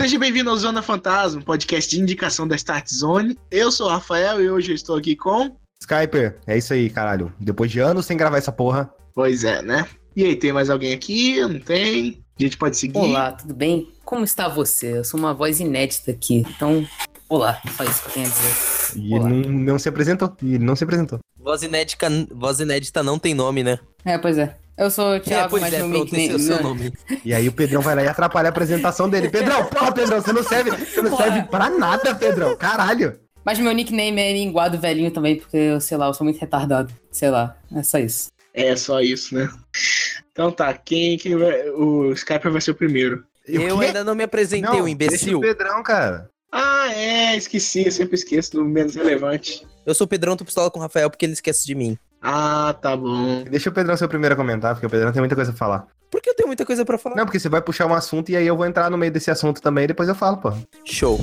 Seja bem-vindo ao Zona Fantasma, podcast de indicação da Start Zone. Eu sou o Rafael e hoje eu estou aqui com. Skyper, é isso aí, caralho. Depois de anos sem gravar essa porra. Pois é, né? E aí, tem mais alguém aqui? Não tem? A gente pode seguir? Olá, tudo bem? Como está você? Eu sou uma voz inédita aqui, então. Olá, só isso que eu tenho a dizer. E ele não, não se apresentou. E ele não se apresentou. Voz inédita, voz inédita não tem nome, né? É, pois é. Eu sou o Thiago, é, pois mas é, meu pronto, esse é o seu nome. E aí o Pedrão vai lá e atrapalha a apresentação dele. Pedrão, porra, Pedrão, você não serve, você não Porra. serve pra nada, Pedrão. Caralho. Mas meu nickname é linguado velhinho também, porque eu, sei lá, eu sou muito retardado. Sei lá, é só isso. É só isso, né? Então tá, quem, quem vai. O Skyper vai ser o primeiro. Eu quê? ainda não me apresentei, Não, o imbecil. Deixa o Pedrão, cara. Ah, é, esqueci, eu sempre esqueço do menos relevante. Eu sou o Pedrão, tô pistola com o Rafael porque ele esquece de mim. Ah, tá bom. Deixa o Pedrão ser o primeiro a comentar, porque o Pedrão tem muita coisa pra falar. Porque eu tenho muita coisa pra falar. Não, porque você vai puxar um assunto e aí eu vou entrar no meio desse assunto também e depois eu falo, pô. Show.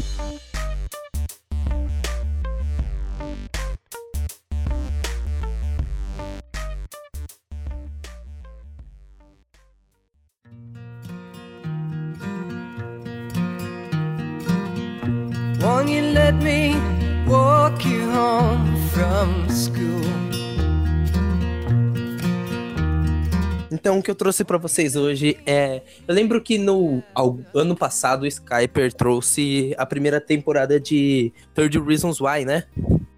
Won't you let me walk you home from school? Então, o que eu trouxe pra vocês hoje é. Eu lembro que no ao- ano passado o Skyper trouxe a primeira temporada de 30 Reasons Why, né?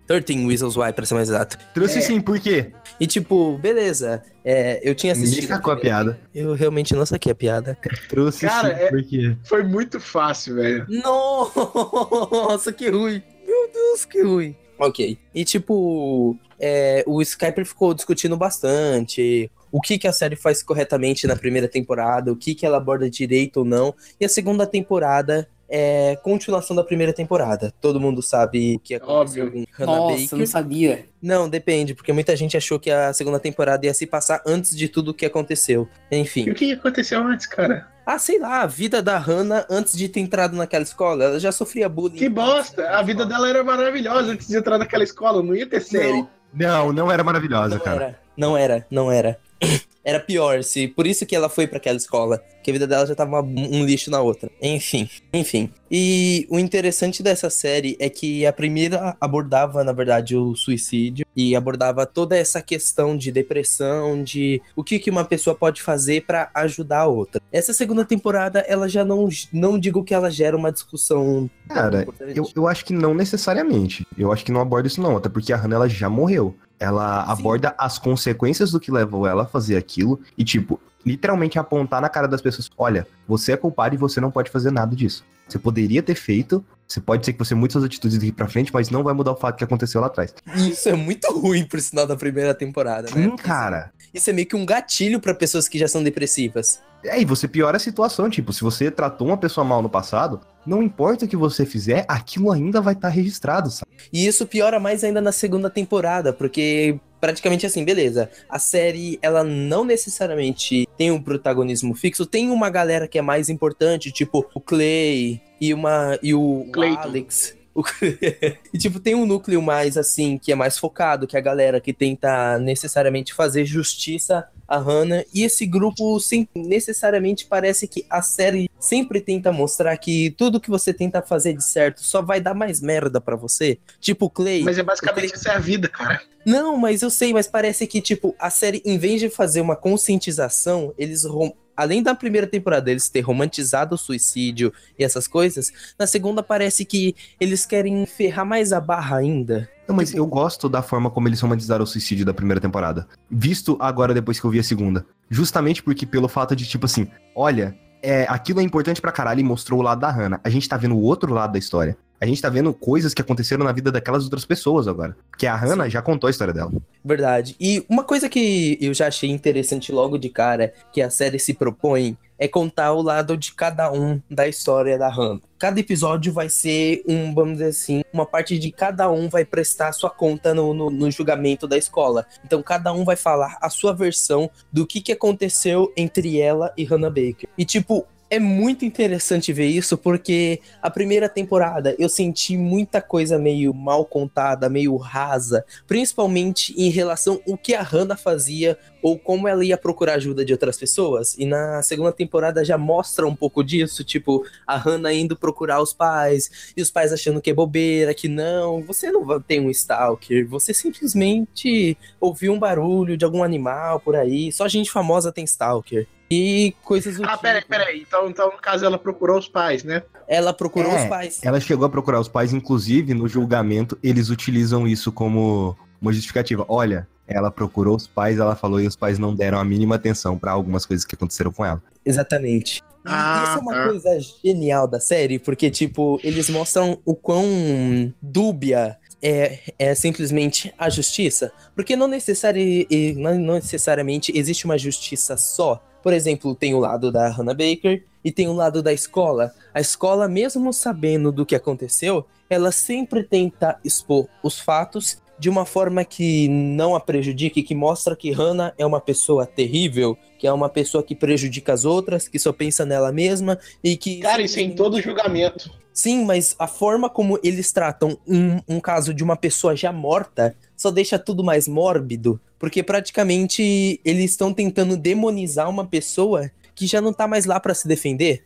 13 Reasons Why, pra ser mais exato. Trouxe sim, por quê? E tipo, beleza. é, eu tinha assistido. sacou a piada. Eu realmente não saquei a piada. Trouxe Cara, sim, é- por quê? Foi muito fácil, velho. Nossa, que ruim. Meu Deus, que ruim. Ok. E tipo, é, o Skyper ficou discutindo bastante o que, que a série faz corretamente na primeira temporada, o que, que ela aborda direito ou não. E a segunda temporada é continuação da primeira temporada. Todo mundo sabe o que aconteceu Óbvio. com Hannah Nossa, Baker. não sabia. Não, depende, porque muita gente achou que a segunda temporada ia se passar antes de tudo o que aconteceu. E Enfim. o que aconteceu antes, cara? Ah, sei lá, a vida da Hannah antes de ter entrado naquela escola, ela já sofria bullying. Que bosta! A vida dela era maravilhosa antes de entrar naquela escola, não ia ter série. Não, não era maravilhosa, Não cara. era, não era, não era. Era pior, se por isso que ela foi pra aquela escola, que a vida dela já tava um lixo na outra. Enfim, enfim. E o interessante dessa série é que a primeira abordava, na verdade, o suicídio e abordava toda essa questão de depressão, de o que, que uma pessoa pode fazer pra ajudar a outra. Essa segunda temporada, ela já não, não digo que ela gera uma discussão. Cara. Eu, eu acho que não necessariamente. Eu acho que não aborda isso não, até porque a Hannah ela já morreu. Ela Sim. aborda as consequências do que levou ela a fazer aquilo e, tipo, literalmente apontar na cara das pessoas: olha, você é culpado e você não pode fazer nada disso. Você poderia ter feito, você pode ser que você mude suas atitudes daqui pra frente, mas não vai mudar o fato que aconteceu lá atrás. Isso é muito ruim, por sinal, da primeira temporada, né? Sim, cara. Isso é meio que um gatilho pra pessoas que já são depressivas. É, e você piora a situação, tipo, se você tratou uma pessoa mal no passado, não importa o que você fizer, aquilo ainda vai estar registrado, sabe? E isso piora mais ainda na segunda temporada, porque praticamente assim, beleza. A série, ela não necessariamente tem um protagonismo fixo, tem uma galera que é mais importante, tipo o Clay e uma e o, o Clayton. Alex. E tipo, tem um núcleo mais assim, que é mais focado, que é a galera que tenta necessariamente fazer justiça a Hannah. E esse grupo sem, necessariamente parece que a série sempre tenta mostrar que tudo que você tenta fazer de certo só vai dar mais merda pra você. Tipo Clay. Mas é basicamente essa é a vida, cara. Não, mas eu sei, mas parece que, tipo, a série, em vez de fazer uma conscientização, eles rom- Além da primeira temporada eles ter romantizado o suicídio e essas coisas, na segunda parece que eles querem ferrar mais a barra ainda. Não, mas eu gosto da forma como eles romantizaram o suicídio da primeira temporada. Visto agora depois que eu vi a segunda. Justamente porque pelo fato de, tipo assim, olha, é, aquilo é importante pra caralho e mostrou o lado da Hannah. A gente tá vendo o outro lado da história. A gente tá vendo coisas que aconteceram na vida daquelas outras pessoas agora. Porque a Hannah já contou a história dela. Verdade. E uma coisa que eu já achei interessante logo de cara, que a série se propõe, é contar o lado de cada um da história da Hannah. Cada episódio vai ser um, vamos dizer assim, uma parte de cada um vai prestar sua conta no, no, no julgamento da escola. Então cada um vai falar a sua versão do que, que aconteceu entre ela e Hannah Baker. E tipo, é muito interessante ver isso porque a primeira temporada eu senti muita coisa meio mal contada, meio rasa, principalmente em relação ao que a Hannah fazia ou como ela ia procurar ajuda de outras pessoas. E na segunda temporada já mostra um pouco disso, tipo, a Hannah indo procurar os pais, e os pais achando que é bobeira, que não, você não ter um stalker, você simplesmente ouviu um barulho de algum animal por aí, só gente famosa tem stalker. E coisas do Ah, tipo. peraí, peraí. Então, então, no caso, ela procurou os pais, né? Ela procurou É, os pais. Ela chegou a procurar os pais, inclusive no julgamento, eles utilizam isso como uma justificativa. Olha, ela procurou os pais, ela falou e os pais não deram a mínima atenção pra algumas coisas que aconteceram com ela. Exatamente. Ah, isso é uma tá. coisa genial da série, porque, tipo, eles mostram o quão dúbia é, é simplesmente a justiça. Porque não, necessari, não necessariamente existe uma justiça só. Por exemplo, tem o lado da Hannah Baker e tem o lado da escola. A escola, mesmo sabendo do que aconteceu, ela sempre tenta expor os fatos de uma forma que não a prejudique, que mostra que Hannah é uma pessoa terrível, que é uma pessoa que prejudica as outras, que só pensa nela mesma e que. Cara, isso é em todo julgamento. Sim, mas a forma como eles tratam um, um caso de uma pessoa já morta só deixa tudo mais mórbido, porque praticamente eles estão tentando demonizar uma pessoa que já não tá mais lá pra se defender.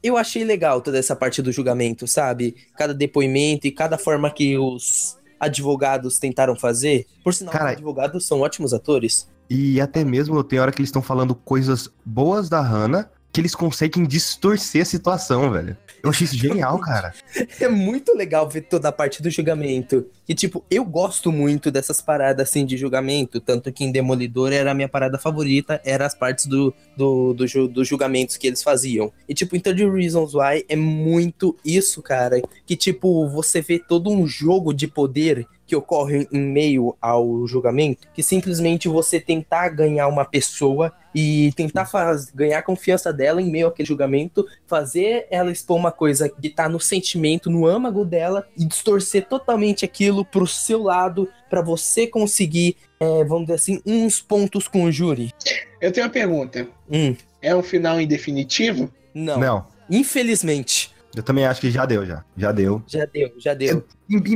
Eu achei legal toda essa parte do julgamento, sabe? Cada depoimento e cada forma que os advogados tentaram fazer. Por sinal, Cara, os advogados são ótimos atores. E até mesmo tem hora que eles estão falando coisas boas da Hannah que eles conseguem distorcer a situação, velho. Eu achei isso genial, cara. É muito legal ver toda a parte do julgamento. E, tipo, eu gosto muito dessas paradas, assim, de julgamento. Tanto que em Demolidor era a minha parada favorita, era as partes do, do, do ju- dos julgamentos que eles faziam. E, tipo, em 30 Reasons Why é muito isso, cara. Que, tipo, você vê todo um jogo de poder que ocorre em meio ao julgamento, que simplesmente você tentar ganhar uma pessoa e tentar faz- ganhar a confiança dela em meio àquele julgamento, fazer ela expor uma coisa que tá no sentimento, no âmago dela e distorcer totalmente aquilo pro seu lado pra você conseguir, é, vamos dizer assim, uns pontos com o júri. Eu tenho uma pergunta. Hum, É um final indefinitivo? não. Não, Infelizmente, eu também acho que já deu, já. Já deu. já deu, já deu.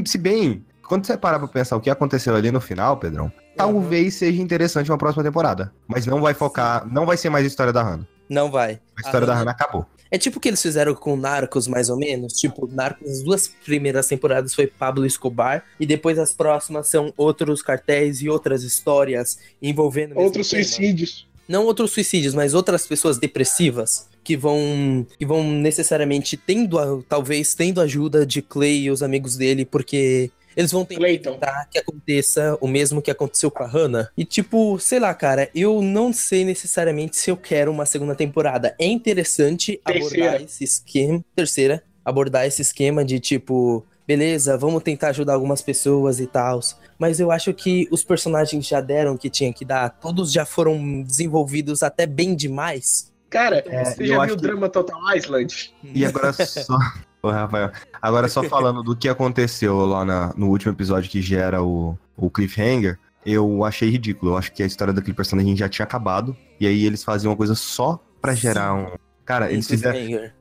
Se bem, quando você parar pra pensar o que aconteceu ali no final, Pedrão, talvez seja interessante uma próxima temporada. Mas não vai focar, não vai ser mais a história da Hannah. Não vai. A história A da Hannah- Hannah acabou. É tipo o que eles fizeram com Narcos, mais ou menos. Tipo, Narcos, as duas primeiras temporadas foi Pablo Escobar, e depois as próximas são outros cartéis e outras histórias envolvendo. Outros suicídios. Não outros suicídios, mas outras pessoas depressivas que vão que vão necessariamente tendo a- talvez tendo ajuda de Clay e os amigos dele, porque eles vão tentar Clayton. que aconteça o mesmo que aconteceu com a Hannah. E tipo, sei lá, cara, eu não sei necessariamente se eu quero uma segunda temporada. É interessante Terceira. abordar esse esquema, terceira, abordar esse esquema de tipo, beleza, vamos tentar ajudar algumas pessoas e tal. Mas eu acho que os personagens já deram o que tinha que dar. Todos já foram desenvolvidos até bem demais. Cara, É, você eu já acho viu o que- drama Total Island? E agora só. Ô, Rafael. Agora só falando do que aconteceu lá na- no último episódio que gera o, o cliffhanger, eu achei ridículo. Eu acho que a história daquele personagem já tinha acabado. E aí eles faziam uma coisa só pra gerar um. Cara, eles fizeram.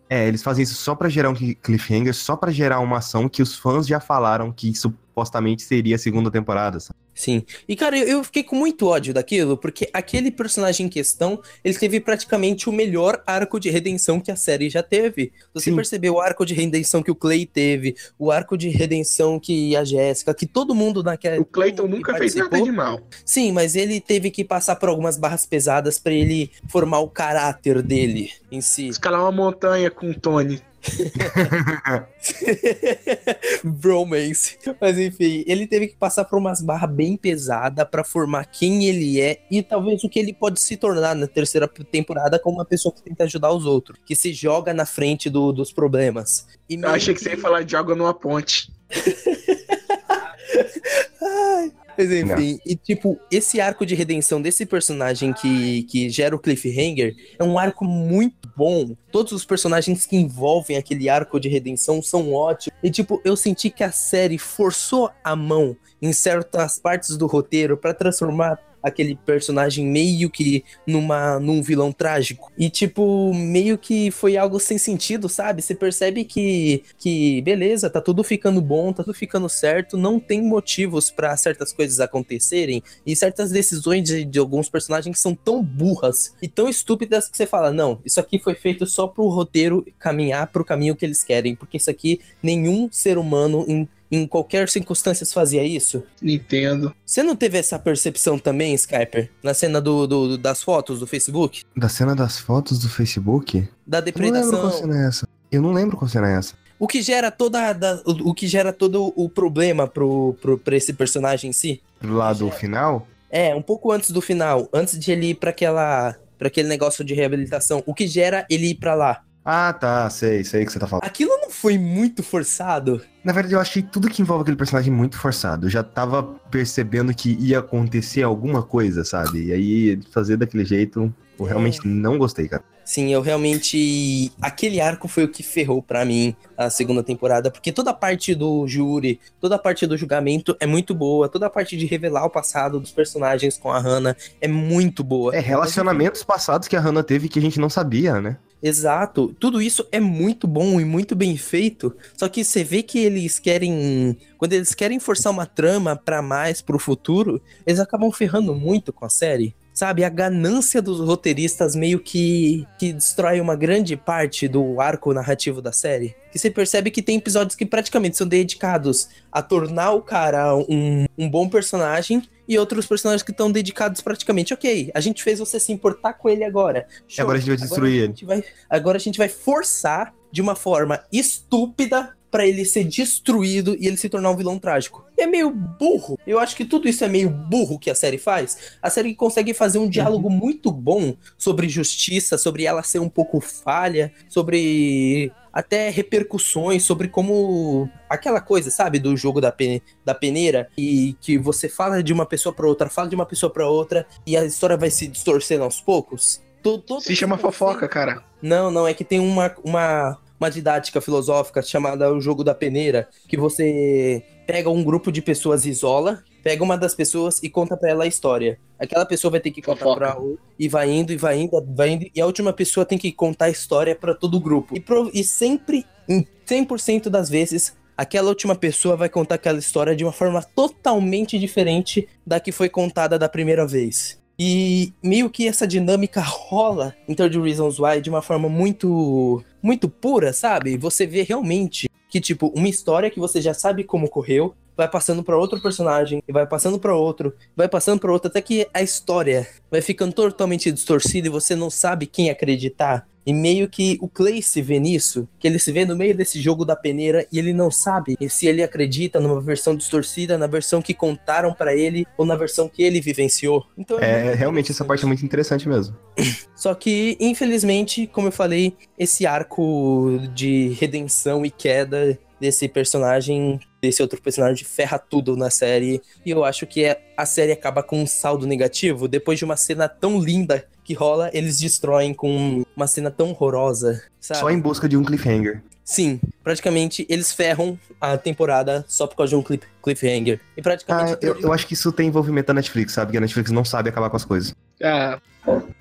É, eles fazem isso só pra gerar um cliffhanger, só pra gerar uma ação que os fãs já falaram que supostamente seria a segunda temporada. sabe? Sim. E, cara, eu, fiquei com muito ódio daquilo, porque aquele personagem em questão, ele teve praticamente o melhor arco de redenção que a série já teve. Você Sim. percebeu o arco de redenção que o Clay teve, o arco de redenção que a Jéssica, que todo mundo naquela. O Clayton nunca fez nada de mal. Sim, mas ele teve que passar por algumas barras pesadas pra ele formar o caráter dele em si. Escalar uma montanha com o Tony. Bromance. Mas enfim, ele teve que passar por umas barras bem pesadas pra formar quem ele é e talvez o que ele pode se tornar na terceira temporada como uma pessoa que tenta ajudar os outros, que se joga na frente do- dos problemas. E Eu achei que você ia falar de joga numa ponte. Mas enfim, e tipo, esse arco de redenção desse personagem que, que gera o cliffhanger é um arco muito bom. Todos os personagens que envolvem aquele arco de redenção são ótimos. E tipo, eu senti que a série forçou a mão em certas partes do roteiro pra transformar aquele personagem meio que numa, num vilão trágico. E, tipo, meio que foi algo sem sentido, sabe? Você percebe que, que beleza, tá tudo ficando bom, tá tudo ficando certo, não tem motivos para certas coisas acontecerem e certas decisões de, de alguns personagens são tão burras e tão estúpidas que você fala, não, isso aqui foi feito só pro roteiro caminhar pro caminho que eles querem, porque isso aqui nenhum ser humano em qualquer circunstância fazia isso? Nintendo. Você não teve essa percepção também, Skyper? Na cena do, do- das fotos do Facebook? Da cena das fotos do Facebook? Da Eu não lembro qual depredação? cena é essa. Eu não lembro qual cena é essa. O que gera toda da- o, que gera todo o problema pro, pro, pra esse personagem em si? Do lado final? É, um pouco antes do final, antes de ele ir pra aquela. para aquele negócio de reabilitação. O que gera ele ir pra lá? Ah, tá, sei, sei o que você tá falando. Aquilo não foi muito forçado? Na verdade, eu achei tudo que envolve aquele personagem muito forçado. Eu já tava percebendo que ia acontecer alguma coisa, sabe? E aí, fazer daquele jeito, eu É. realmente não gostei, cara. Sim, eu realmente. Aquele arco foi o que ferrou pra mim a segunda temporada, porque toda a parte do júri, toda a parte do julgamento é muito boa, toda a parte de revelar o passado dos personagens com a Hannah é muito boa. É, relacionamentos passados que a Hannah teve que a gente não sabia, né? Exato, tudo isso é muito bom e muito bem feito. Só que você vê que eles querem, quando eles querem forçar uma trama pra mais pro futuro, eles acabam ferrando muito com a série. Sabe, a ganância dos roteiristas meio que que destrói uma grande parte do arco narrativo da série. Que você percebe que tem episódios que praticamente são dedicados a tornar o cara um, um bom personagem e outros personagens que estão dedicados praticamente, ok, a gente fez você se importar com ele agora. Show. agora a gente vai destruir a gente vai- agora a gente vai forçar de uma forma estúpida pra ele ser destruído e ele se tornar um vilão trágico. É meio burro. Eu acho que tudo isso é meio burro que a série faz. A série consegue fazer um diálogo muito bom sobre justiça, sobre ela ser um pouco falha, sobre até repercussões, sobre como aquela coisa, sabe, do jogo da, pe- da peneira e que você fala de uma pessoa pra outra, fala de uma pessoa pra outra e a história vai se distorcendo aos poucos. To- todo Se chama fofoca, cara. não, não, é que tem uma, uma, uma didática filosófica chamada o jogo da peneira, que você pega um grupo de pessoas e isola, pega uma das pessoas e conta pra ela a história. Aquela pessoa vai ter que contar Fofoca. pra outra, e vai indo, e vai indo, vai indo, e a última pessoa tem que contar a história pra todo o grupo. E, pro- e sempre, em 100% das vezes, aquela última pessoa vai contar aquela história de uma forma totalmente diferente da que foi contada da primeira vez. E meio que essa dinâmica rola em 30 Reasons Why de uma forma muito muito pura, sabe? Você vê realmente que tipo uma história que você já sabe como correu, vai passando pra outro personagem e vai passando pra outro, vai passando pra outro até que a história vai ficando totalmente distorcida e você não sabe quem acreditar. E meio que o Clay se vê nisso, que ele se vê no meio desse jogo da peneira e ele não sabe se ele acredita numa versão distorcida, na versão que contaram pra ele ou na versão que ele vivenciou. Então É, muito realmente essa parte é muito interessante mesmo. só que, infelizmente, como eu falei, esse arco de redenção e queda desse personagem, desse outro personagem, ferra tudo na série. E eu acho que é- a série acaba com um saldo negativo. Depois de uma cena tão linda que rola, eles destroem com uma cena tão horrorosa. Sabe? Só em busca de um cliffhanger. Sim, praticamente eles ferram a temporada só por causa de um clip- cliffhanger. E praticamente. Ah, eu, eu acho que isso tem envolvimento da Netflix, sabe? Que a Netflix não sabe acabar com as coisas. Ah,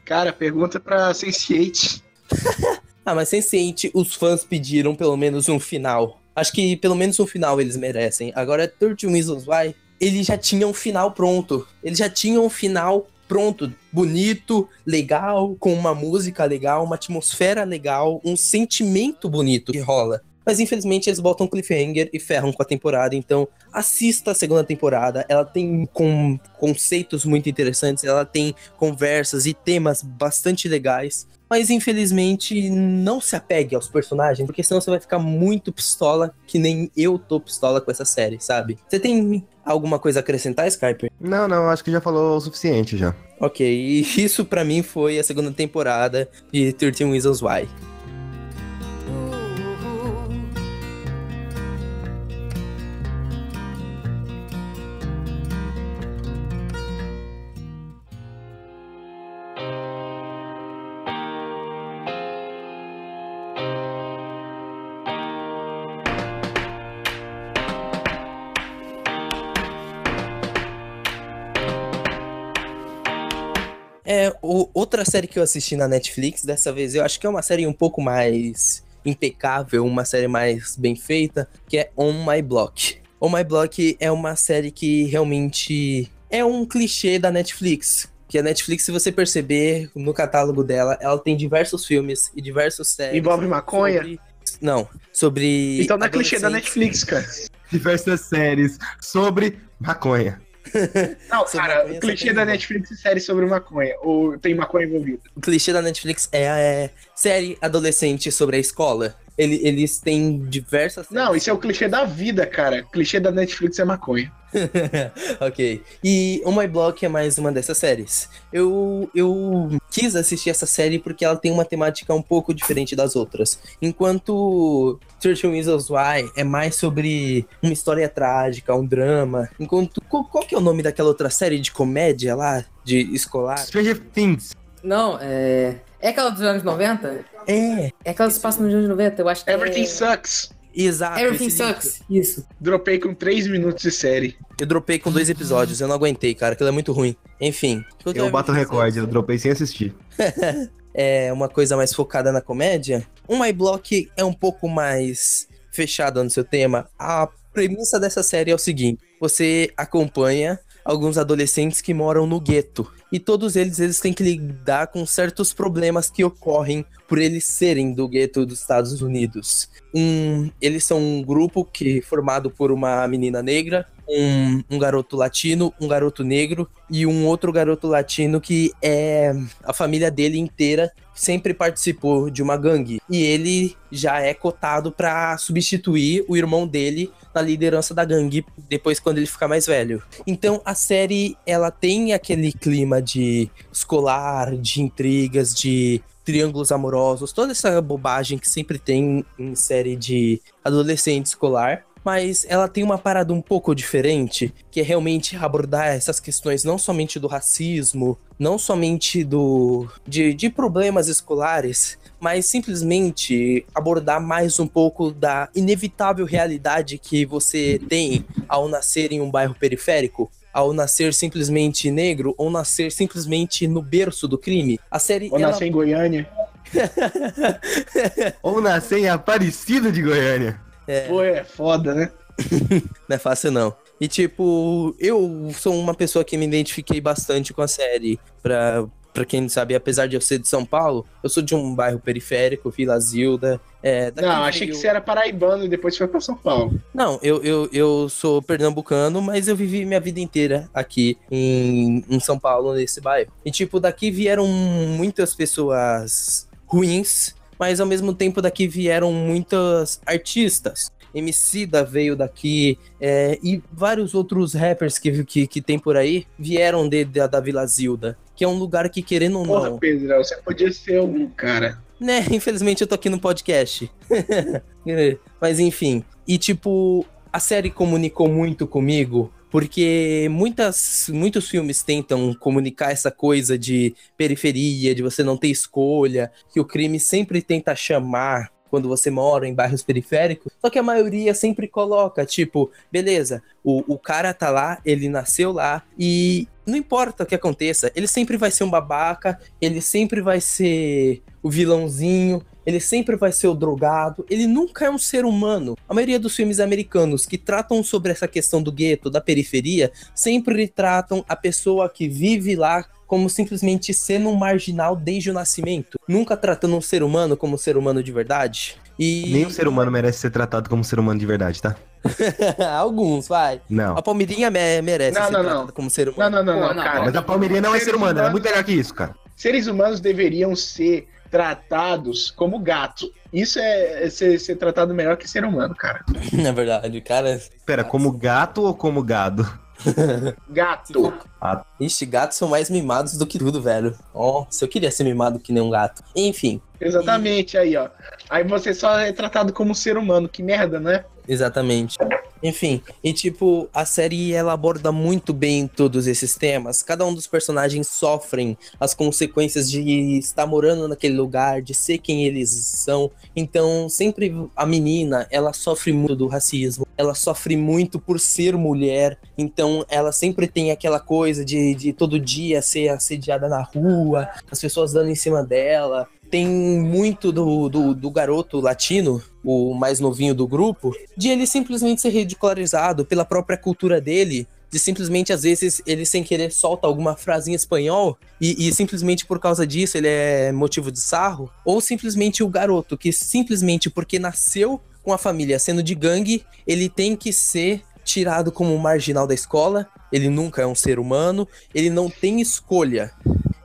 cara, pergunta pra Sense8. Ah, mas Sense8, os fãs pediram pelo menos um final. Acho que pelo menos um final eles merecem. Agora, 13 Reasons Why, eles já tinham um final pronto. Eles já tinham um final pronto, bonito, legal, com uma música legal, uma atmosfera legal, um sentimento bonito que rola. Mas infelizmente eles botam cliffhanger e ferram com a temporada. Então assista a segunda temporada. Ela tem com conceitos muito interessantes, ela tem conversas e temas bastante legais. Mas infelizmente não se apegue aos personagens, porque senão você vai ficar muito pistola, que nem eu tô pistola com essa série, sabe? Você tem alguma coisa a acrescentar, Skyper? Não, não, acho que já falou o suficiente já. Ok, e isso pra mim foi a segunda temporada de 13 Reasons Why. É, o- outra série que eu assisti na Netflix, dessa vez eu acho que é uma série um pouco mais impecável, uma série mais bem feita, que é On My Block. On My Block é uma série que realmente é um clichê da Netflix. Que a Netflix, se você perceber no catálogo dela, ela tem diversos filmes e diversos séries. Envolve maconha? sobre- Não, sobre. Então não é clichê da. Netflix, cara. Diversas séries sobre maconha. Não, cara, o clichê da Netflix é série sobre maconha. Ou tem maconha envolvida. O clichê da Netflix é, é série adolescente sobre a escola. Ele- eles têm diversas. Não, isso é o clichê da vida, cara. O clichê da Netflix é maconha. ok. E o My Block é mais uma dessas séries. Eu, eu quis assistir essa série porque ela tem uma temática um pouco diferente das outras. Enquanto 13 Reasons Why é mais sobre uma história trágica, um drama. Enquanto. Qual, qual que é o nome daquela outra série de comédia lá? De escolar? Stranger Things. Não, é. É aquela dos anos 90? É, É aquela que se passa nos anos 90, eu acho que Everything é... Sucks. exato. Everything. Sucks. Isso. Dropei com 3 minutos de série. Eu dropei com dois episódios, eu não aguentei, cara. Aquilo é muito ruim. Enfim. Eu bato o recorde, eu dropei sem assistir. é uma coisa mais focada na comédia. Um My Block é um pouco mais fechado no seu tema. A premissa dessa série é o seguinte: você acompanha alguns adolescentes que moram no gueto. E todos eles, eles têm que lidar com certos problemas que ocorrem por eles serem do gueto dos Estados Unidos. Um, eles são um grupo que formado por uma menina negra, um, um garoto latino, um garoto negro e um outro garoto latino que é a família dele inteira sempre participou de uma gangue e ele já é cotado para substituir o irmão dele na liderança da gangue depois quando ele ficar mais velho. Então a série ela tem aquele clima de escolar, de intrigas, de triângulos amorosos, toda essa bobagem que sempre tem em série de adolescente escolar. Mas ela tem uma parada um pouco diferente, que é realmente abordar essas questões não somente do racismo, não somente do de, de problemas escolares, mas simplesmente abordar mais um pouco da inevitável realidade que você tem ao nascer em um bairro periférico, ao nascer simplesmente negro ou nascer simplesmente no berço do crime. A série Ou ela- nascer em Goiânia. Ou nascer em Aparecida de Goiânia. Pô, é foda, né? Não é fácil, não. E, tipo, eu sou uma pessoa que me identifiquei bastante com a série. Pra, pra quem não sabe, apesar de eu ser de São Paulo, eu sou de um bairro periférico, Vila Zilda. É, Não, achei que veio- você era paraibano e depois foi pra São Paulo. Não, eu, eu, eu sou pernambucano, mas eu vivi minha vida inteira aqui em, em São Paulo, nesse bairro. E, tipo, daqui vieram muitas pessoas ruins, mas ao mesmo tempo daqui vieram muitas artistas. Emicida veio daqui, é, e vários outros rappers que, que, que tem por aí vieram de, da, da Vila Zilda, que é um lugar que, querendo ou Porra, não, Pedro, você podia ser algum cara. né, infelizmente eu tô aqui no podcast. É, Mas enfim. E tipo, a série comunicou muito comigo. Porque muitas, muitos filmes tentam comunicar essa coisa de periferia, de você não ter escolha, que o crime sempre tenta chamar quando você mora em bairros periféricos. Só que a maioria sempre coloca, tipo, beleza, o, o cara tá lá, ele nasceu lá, e não importa o que aconteça, ele sempre vai ser um babaca, ele sempre vai ser o vilãozinho, ele sempre vai ser o drogado, ele nunca é um ser humano. A maioria dos filmes americanos que tratam sobre essa questão do gueto, da periferia, sempre tratam a pessoa que vive lá como simplesmente sendo um marginal desde o nascimento, nunca tratando um ser humano como um ser humano de verdade. E Nenhum ser humano merece ser tratado como ser humano de verdade, tá? alguns, vai. Não. A Palmeirinha me- merece Não, ser não, tratada não. como ser Não, humano. não, não, Pô, não, não, cara. Mas a Palmeirinha não é ser humano, ela é muito melhor que isso, cara. Seres humanos deveriam ser tratados como gato. Isso é, é ser, ser tratado melhor que ser humano, cara. Na verdade, cara. Pera, como gato ou como gado? Gato. Ixi, gatos são mais mimados do que tudo, velho. Ó, se eu queria ser mimado que nem um gato. Enfim, Exatamente, aí, ó. Aí você só é tratado como ser humano. Que merda, né? exatamente. Enfim, e tipo, a série ela aborda muito bem todos esses temas. Cada um dos personagens sofrem as consequências de estar morando naquele lugar, de ser quem eles são. Então, sempre a menina, ela sofre muito do racismo, ela sofre muito por ser mulher. Então, ela sempre tem aquela coisa de, de todo dia ser assediada na rua, as pessoas dando em cima dela. Tem muito do, do, do garoto latino, o mais novinho do grupo, de ele simplesmente ser ridicularizado pela própria cultura dele, de simplesmente, às vezes, ele sem querer solta alguma frase em espanhol e, e, simplesmente por causa disso ele é motivo de sarro, ou simplesmente o garoto que simplesmente porque nasceu com a família sendo de gangue, ele tem que ser tirado como marginal da escola, ele nunca é um ser humano, ele não tem escolha.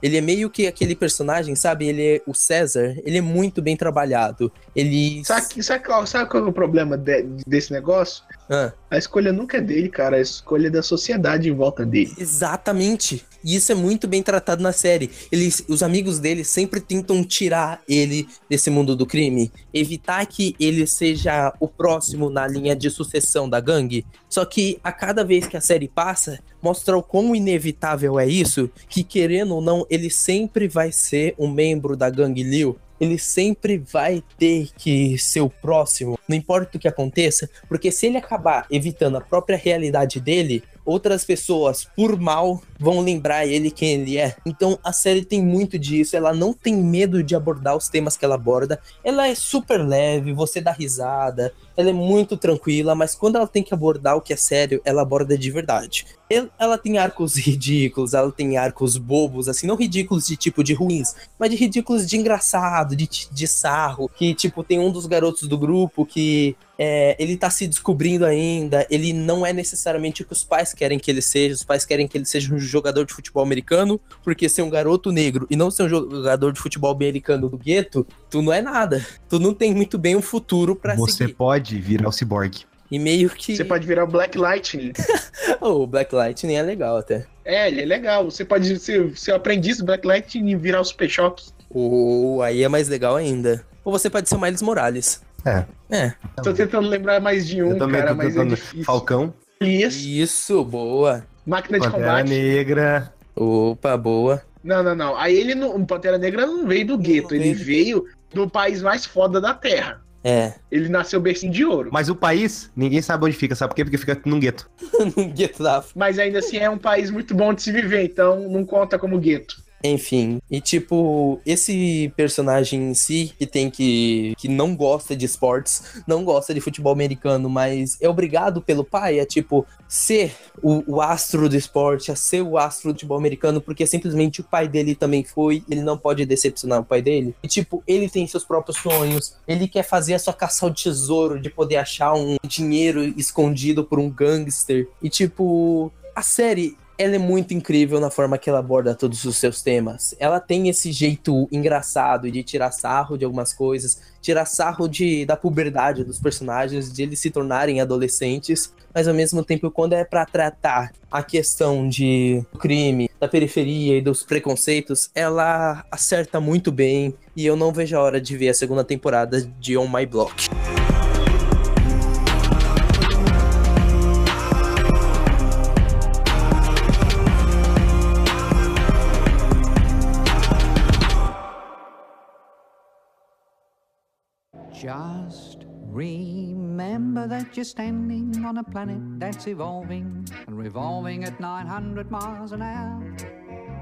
Ele é meio que aquele personagem, sabe? Ele é o César, ele é muito bem trabalhado. Ele. Sabe, sabe, qual, sabe qual é o problema de, desse negócio? Ah. A escolha nunca é dele, cara. A escolha é da sociedade em volta dele. Exatamente. E isso é muito bem tratado na série. Eles, os amigos dele sempre tentam tirar ele desse mundo do crime, evitar que ele seja o próximo na linha de sucessão da gangue. Só que a cada vez que a série passa, mostra o quão inevitável é isso, que querendo ou não, ele sempre vai ser um membro da gangue Liu ele sempre vai ter que ser o próximo, não importa o que aconteça, porque se ele acabar evitando a própria realidade dele, outras pessoas, por mal, vão lembrar ele quem ele é. Então a série tem muito disso, ela não tem medo de abordar os temas que ela aborda. Ela é super leve, você dá risada, ela é muito tranquila, mas quando ela tem que abordar o que é sério, ela aborda de verdade. Ela tem arcos ridículos, ela tem arcos bobos, assim, não ridículos de tipo de ruins, mas de ridículos de engraçado, de, de sarro. Que, tipo, tem um dos garotos do grupo que é, ele tá se descobrindo ainda, ele não é necessariamente o que os pais querem que ele seja, os pais querem que ele seja um jogador de futebol americano, porque ser um garoto negro e não ser um jogador de futebol americano do gueto, tu não é nada. Tu não tem muito bem um futuro para seguir. Você pode virar o cyborg. E meio que. Você pode virar o Black Lightning. oh, o Black Lightning é legal até. É, ele é legal. Você pode ser, ser aprendiz do Black Lightning e virar o Super Shock. Oh, aí é mais legal ainda. Ou você pode ser o Miles Morales. É. É. Tô tentando lembrar mais de um, Eu também cara, tô mas é difícil. Falcão, Isso. Isso, boa. Máquina de Pantera combate. Negra. Opa, boa. Não, não, não. Aí ele, não, o Pantera Negra não veio do gueto, ele veio do- país mais foda da Terra. É. Ele nasceu bercinho de ouro. Mas o país, ninguém sabe onde fica, sabe por quê? Porque fica num gueto. no gueto da Mas ainda assim é um país muito bom de se viver, então não conta como gueto. Enfim, e tipo, esse personagem em si, que tem que. que não gosta de esportes, não gosta de futebol americano, mas é obrigado pelo pai a, tipo, ser o, o astro do esporte, a ser o astro do futebol americano, porque simplesmente o pai dele também foi, ele não pode decepcionar o pai dele. E, tipo, ele tem seus próprios sonhos, ele quer fazer a sua caça ao tesouro, de poder achar um dinheiro escondido por um gangster. E, tipo, a série ela é muito incrível na forma que ela aborda todos os seus temas. Ela tem esse jeito engraçado de tirar sarro de algumas coisas, tirar sarro de, da puberdade dos personagens, de eles se tornarem adolescentes, mas ao mesmo tempo, quando é pra tratar a questão de crime, da periferia e dos preconceitos, ela acerta muito bem. E eu não vejo a hora de ver a segunda temporada de On My Block. Remember that you're standing on a planet that's evolving and revolving at 900 miles an hour.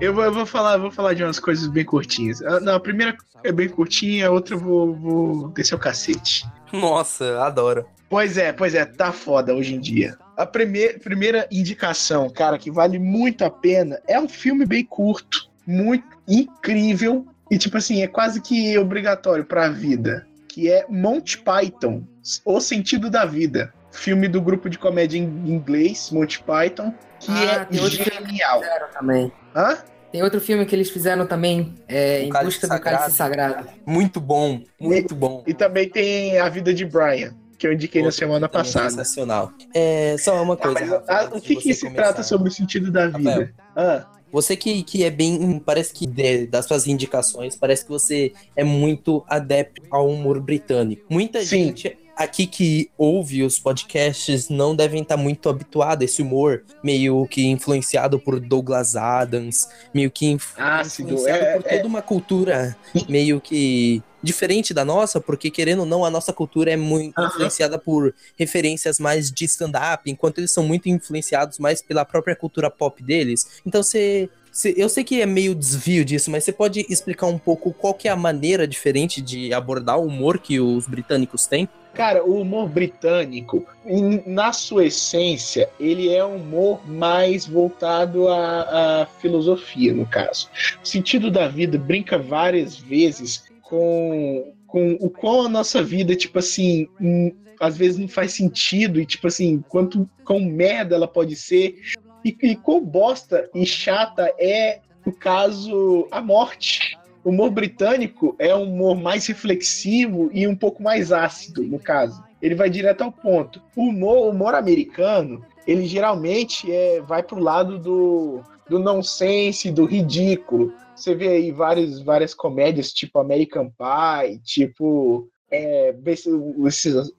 Eu vou, eu vou falar, eu vou falar de umas coisas bem curtinhas. Ah, Não, a primeira é bem curtinha, a outra eu vou, vou descer o cacete. Nossa, adoro. Pois é, pois é, tá foda hoje em dia. A primeira, primeira indicação, cara, que vale muito a pena, é um filme bem curto, muito incrível e, tipo assim, é quase que obrigatório pra vida, que é Monty Python, O Sentido da Vida. Filme do grupo de comédia em inglês, Monty Python, que Ah, é tem outro filme genial. Também. Hã? Tem outro filme que eles fizeram também, é, O Em Busca do Cálice Sagrado. Muito bom, muito bom. E também tem A Vida de Brian, que eu indiquei na semana também passada. Sensacional. É, só uma Ah, coisa, mas, Rafa, ah, antes o de que, que se começar. trata sobre o sentido da vida? Rafael. Ah, Você que, que é bem. Parece que de- das suas indicações, parece que você é muito adepto ao humor britânico. Muita Sim. gente aqui que ouve os podcasts não devem estar muito habituados a esse humor meio que influenciado por Douglas Adams, meio que Ácido, influenciado é- por toda uma cultura meio que diferente da nossa, porque querendo ou não, a nossa cultura é muito Aham. influenciada por referências mais de stand-up, enquanto eles são muito influenciados mais pela própria cultura pop deles. Então você. você- Eu sei que é meio desvio disso, mas você pode explicar um pouco qual que é a maneira diferente de abordar o humor que os britânicos têm? Cara, o humor britânico, na sua essência, ele é um humor mais voltado à, à filosofia, no caso. O sentido da vida brinca várias vezes com, com o qual a nossa vida, tipo assim, às vezes não faz sentido, e tipo assim, quanto quão merda ela pode ser, e, e quão bosta e chata é, no caso, a morte. O humor britânico é um humor mais reflexivo e um pouco mais ácido, no caso. Ele vai direto ao ponto. O humor, humor americano, ele geralmente é, vai pro lado do, do nonsense, do ridículo. Você vê aí várias, várias comédias, tipo American Pie, tipo é,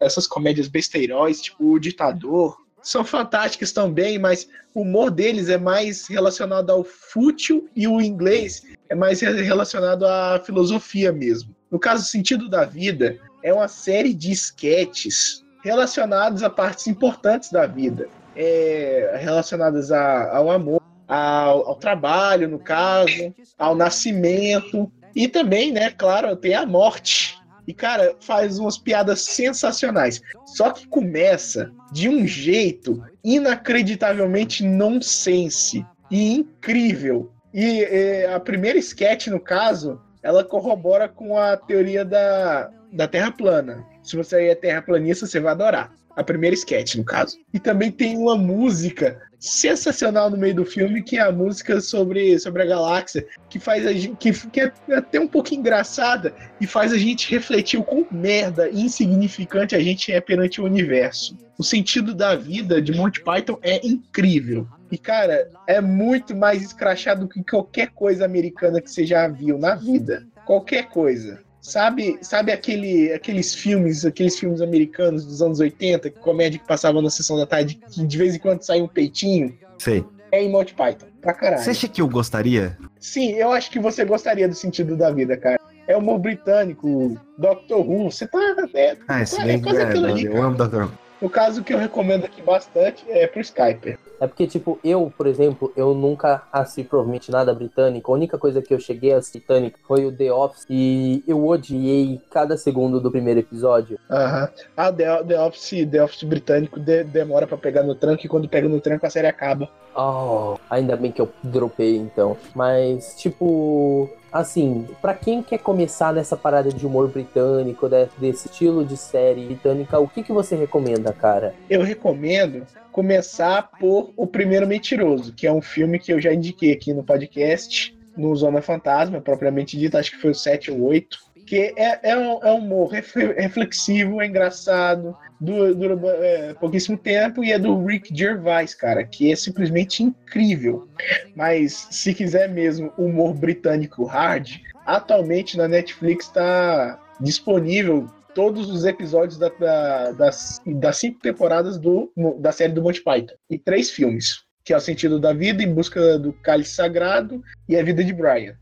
essas comédias besteiróis, tipo O Ditador. São fantásticas também, mas o humor deles é mais relacionado ao fútil e o inglês é mais re- relacionado à filosofia mesmo. No caso, o Sentido da Vida é uma série de esquetes relacionados a partes importantes da vida, é, relacionadas a- ao amor, ao, ao trabalho, no caso, ao nascimento e também, né, claro, tem a morte. E, cara, faz umas piadas sensacionais. Só que começa de um jeito inacreditavelmente nonsense e incrível. E eh, a primeira sketch, no caso, ela corrobora com a teoria da, da Terra plana. Se você é terraplanista, você vai adorar. A primeira sketch, no caso. E também tem uma música sensacional no meio do filme, que é a música sobre, sobre a galáxia, que faz a gente. Que, que é até um pouco engraçada e faz a gente refletir o quão merda e insignificante a gente é perante o universo. O sentido da vida de Monty Python é incrível. E, cara, é muito mais escrachado que qualquer coisa americana que você já viu na vida. Qualquer coisa. Sabe, sabe aquele, aqueles filmes, aqueles filmes americanos dos anos 80, que comédia que passavam na sessão da tarde, que de vez em quando sai um peitinho? Sei. É em Monty Python, pra caralho. Você acha que eu gostaria? Sim, eu acho que você gostaria do sentido da vida, cara. É humor britânico, Doctor Who, você tá. É, Ah, esse é bem quase aquilo ali, eu amo Dr. Who. No caso, o que eu recomendo aqui bastante é pro Skyper. É porque, tipo, eu, por exemplo, eu nunca assisti provavelmente nada britânico. A única coisa que eu cheguei a assistir britânico foi o The Office. E eu odiei cada segundo do primeiro episódio. Aham. Ah, The, The Office, The Office britânico de- demora pra pegar no tranco e quando pega no tranco a série acaba. Oh, ainda bem que eu dropei então. Mas, tipo, assim, pra quem quer começar nessa parada de humor britânico, de- desse estilo de série britânica, o que, que você recomenda, cara? Eu recomendo começar por O Primeiro Mentiroso, que é um filme que eu já indiquei aqui no podcast, no Zona Fantasma, propriamente dito, acho que foi o 7 ou 8. Que é, é, um, é um humor ref- reflexivo, é engraçado, dura, é, pouquíssimo tempo e é do Rick Gervais, cara, que é simplesmente incrível. Mas se quiser mesmo humor britânico hard, atualmente na Netflix está disponível todos os episódios da- da- das, das cinco temporadas do, da série do Monty Python. E três filmes, que é O Sentido da Vida, Em Busca do Cálice Sagrado e A Vida de Brian.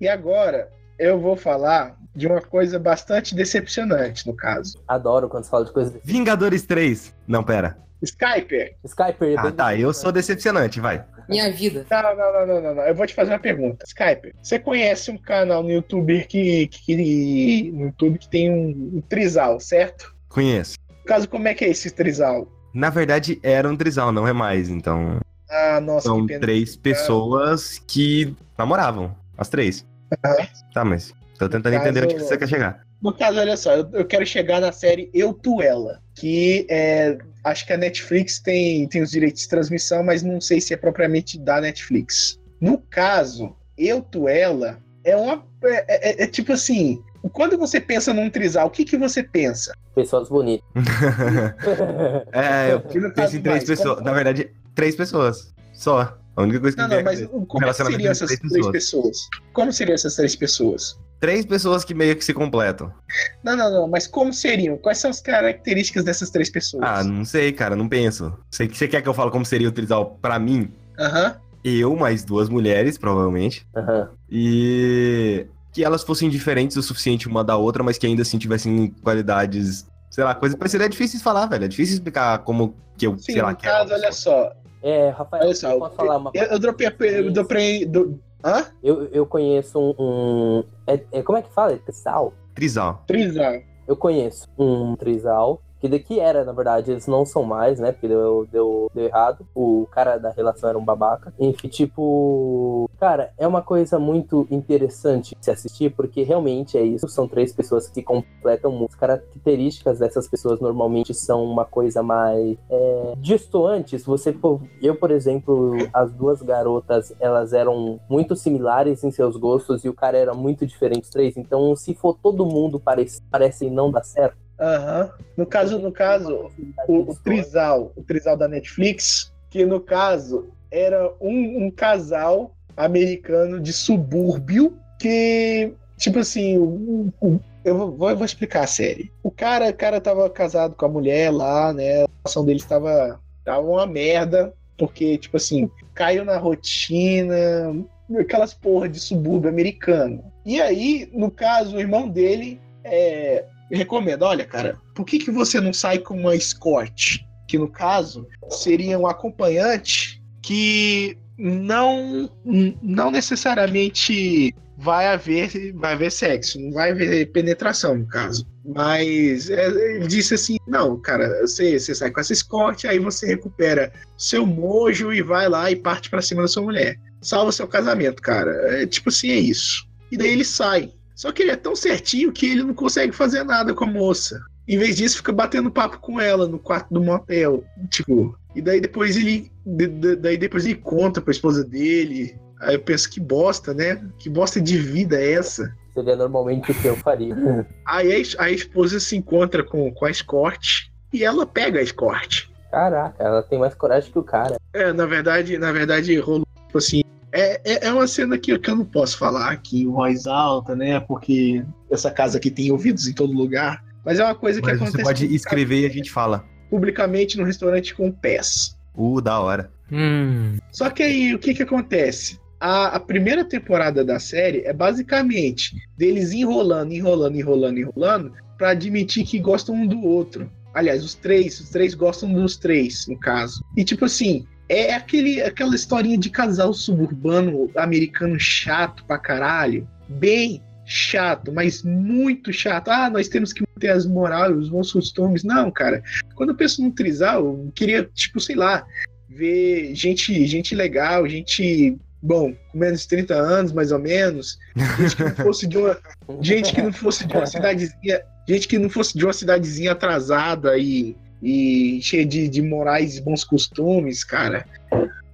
E agora eu vou falar de uma coisa bastante decepcionante, no caso. Adoro quando você fala de coisas desse. Vingadores 3. Não, pera. Skyper, Skyper. Ah, tá. Eu sou decepcionante, vai. Minha vida. não, não, não, não, não, não. Eu vou te fazer uma pergunta. Skyper, você conhece um canal no YouTube que, que, que- no YouTube que tem um, um trisal, certo? Conheço. No caso, como é que é esse trisal? Na verdade, era um trisal, não é mais. Então, Ah, nossa, são que pena. três pessoas que namoravam. As três. Tá, mas tô tentando No entender onde caso- que você quer chegar. No caso, olha só, eu, eu quero chegar na série Eu Tu Ela, que é, acho que a Netflix tem, tem os direitos de transmissão, mas não sei se é propriamente da Netflix. No caso, Eu Tu Ela é uma. É, é- é tipo assim. Quando você pensa num trisal, o que, que você pensa? Pessoas bonitas. é, eu penso em três mais, pessoas. como- Na verdade, três pessoas. Só. A única coisa que Não, não, mas como é seriam entre essas três três pessoas? Como seriam essas três pessoas? três pessoas que meio que se completam. Não, não, não, mas como seriam? Quais são as características dessas três pessoas? Ah, não sei, cara, não penso. Você, você quer que eu fale como seria o trisal pra mim? Aham. Eu, mais duas mulheres, provavelmente. Aham. E que elas fossem diferentes o suficiente uma da outra, mas que ainda assim tivessem qualidades. Sei lá, coisa parecida. É difícil de falar, velho. É difícil explicar como que eu, Sim, sei lá, no quero. caso, olha só. É, Rafael, Olha só, eu posso falar uma Eu, eu dropei a. Eu dropei. Do, hã? Eu, eu conheço um. um- é, é- como é que fala? É trisal? Trisal. Trisal. Eu conheço um trisal. Que daqui era, na verdade, eles não são mais, né? Porque deu, deu, deu errado. O cara da relação era um babaca. Enfim, tipo. Cara, é uma coisa muito interessante se assistir, porque realmente é isso. São três pessoas que completam. As características dessas pessoas normalmente são uma coisa mais é, distoantes. Você, eu, por exemplo, as duas garotas, elas eram muito similares em seus gostos e o cara era muito diferente dos três. Então, se for todo mundo parece, parece não dar certo. Aham. No caso, no caso, o, o Trisal, o Trisal da Netflix, que no caso era um, um casal americano de subúrbio que, tipo assim, o- o- eu vou, eu vou explicar a série. O cara, o cara tava casado com a mulher lá, né? A relação deles tava, tava uma merda, porque, tipo assim, caiu na rotina, aquelas porra de subúrbio americano. E aí, no caso, o irmão dele é, recomenda, olha, cara, por que, que você não sai com uma escort? Que no caso seria um acompanhante que não, não necessariamente vai haver, vai haver sexo, não vai haver penetração, no caso. Mas é, ele disse assim: não, cara, você, você sai com essa escort, aí você recupera seu mojo e vai lá e parte pra cima da sua mulher. Salva seu casamento, cara. É tipo assim, é isso. E daí ele sai. Só que ele é tão certinho que ele não consegue fazer nada com a moça. Em vez disso, fica batendo papo com ela no quarto do motel. Tipo, e daí depois ele. de- de- daí depois ele conta pra esposa dele. Aí eu penso, que bosta, né? Que bosta de vida é essa? Seria normalmente o que eu faria. Aí a, a esposa se encontra com, com a escort e ela pega a escort. Caraca, ela tem mais coragem que o cara. É, na verdade, na verdade, rolou tipo assim. É, é, é uma cena que, que eu não posso falar aqui em voz alta, né? Porque essa casa aqui tem ouvidos em todo lugar. Mas é uma coisa que Mas acontece você pode escrever e a gente fala. publicamente no restaurante com pés. Uh, da hora. Hum. Só que aí, o que que acontece? A, a primeira temporada da série é basicamente deles enrolando, enrolando, enrolando, enrolando, pra admitir que gostam um do outro. Aliás, os três, os três gostam dos três, no caso. E tipo assim, é aquele, aquela historinha de casal suburbano americano chato pra caralho. Bem chato, mas muito chato. Ah, nós temos que manter as morais, os bons costumes. Não, cara. Quando eu penso num trisal, eu queria, tipo, sei lá, ver gente, gente legal, gente, bom, com menos de 30 anos, mais ou menos. Gente que não fosse de uma, gente que não fosse de uma cidadezinha, gente que não fosse de uma cidadezinha atrasada e, e cheia de, de morais e bons costumes, cara.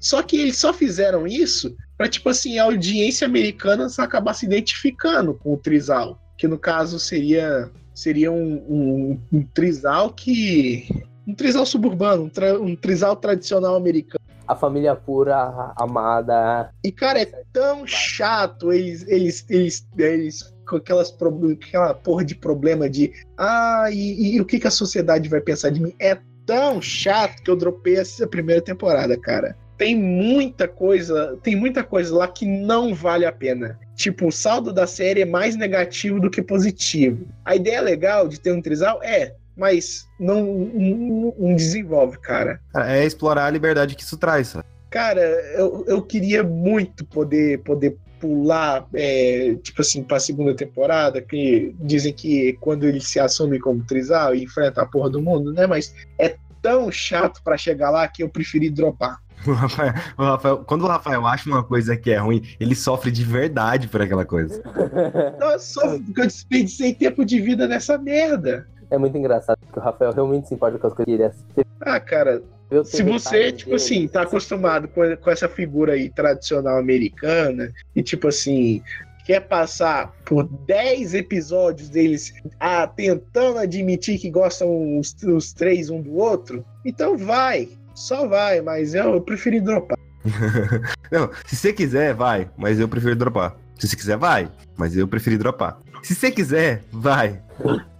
Só que eles só fizeram isso pra, tipo assim, a audiência americana acabar se identificando com o trisal. Que no caso seria, seria um, um, um trisal que. Um trisal suburbano, um, tra- um trisal tradicional americano. A família pura, amada. E, cara, é tão chato eles, eles, eles, eles com aquelas, aquela porra de problema de ah, e, e o que, que a sociedade vai pensar de mim? É tão chato que eu dropei essa primeira temporada, cara. Tem muita coisa, tem muita coisa lá que não vale a pena. Tipo, o saldo da série é mais negativo do que positivo. A ideia legal de ter um trisal é, mas não, não, não desenvolve, cara. Cara, É explorar a liberdade que isso traz, sabe? Cara, eu, eu queria muito poder, poder pular, é, tipo assim, pra segunda temporada, que dizem que quando ele se assume como trisal e enfrenta a porra do mundo, né? Mas é tão chato pra chegar lá que eu preferi dropar. O Rafael, o Rafael- quando o Rafael acha uma coisa que é ruim, ele sofre de verdade por aquela coisa. Não, só porque eu desperdicei tempo de vida nessa merda. É muito engraçado, porque o Rafael realmente se importa com as coisas que ele assiste. Ah, cara, Eu se você, tipo dele. assim, tá acostumado com, com essa figura aí tradicional americana e, tipo assim, quer passar por 10 episódios deles ah, tentando admitir que gostam os, os três um do outro, então vai, só vai, mas eu, eu preferi dropar. Não, se você quiser, vai, mas eu prefiro dropar. Se você quiser, vai. Mas eu preferi dropar. Se você quiser, vai.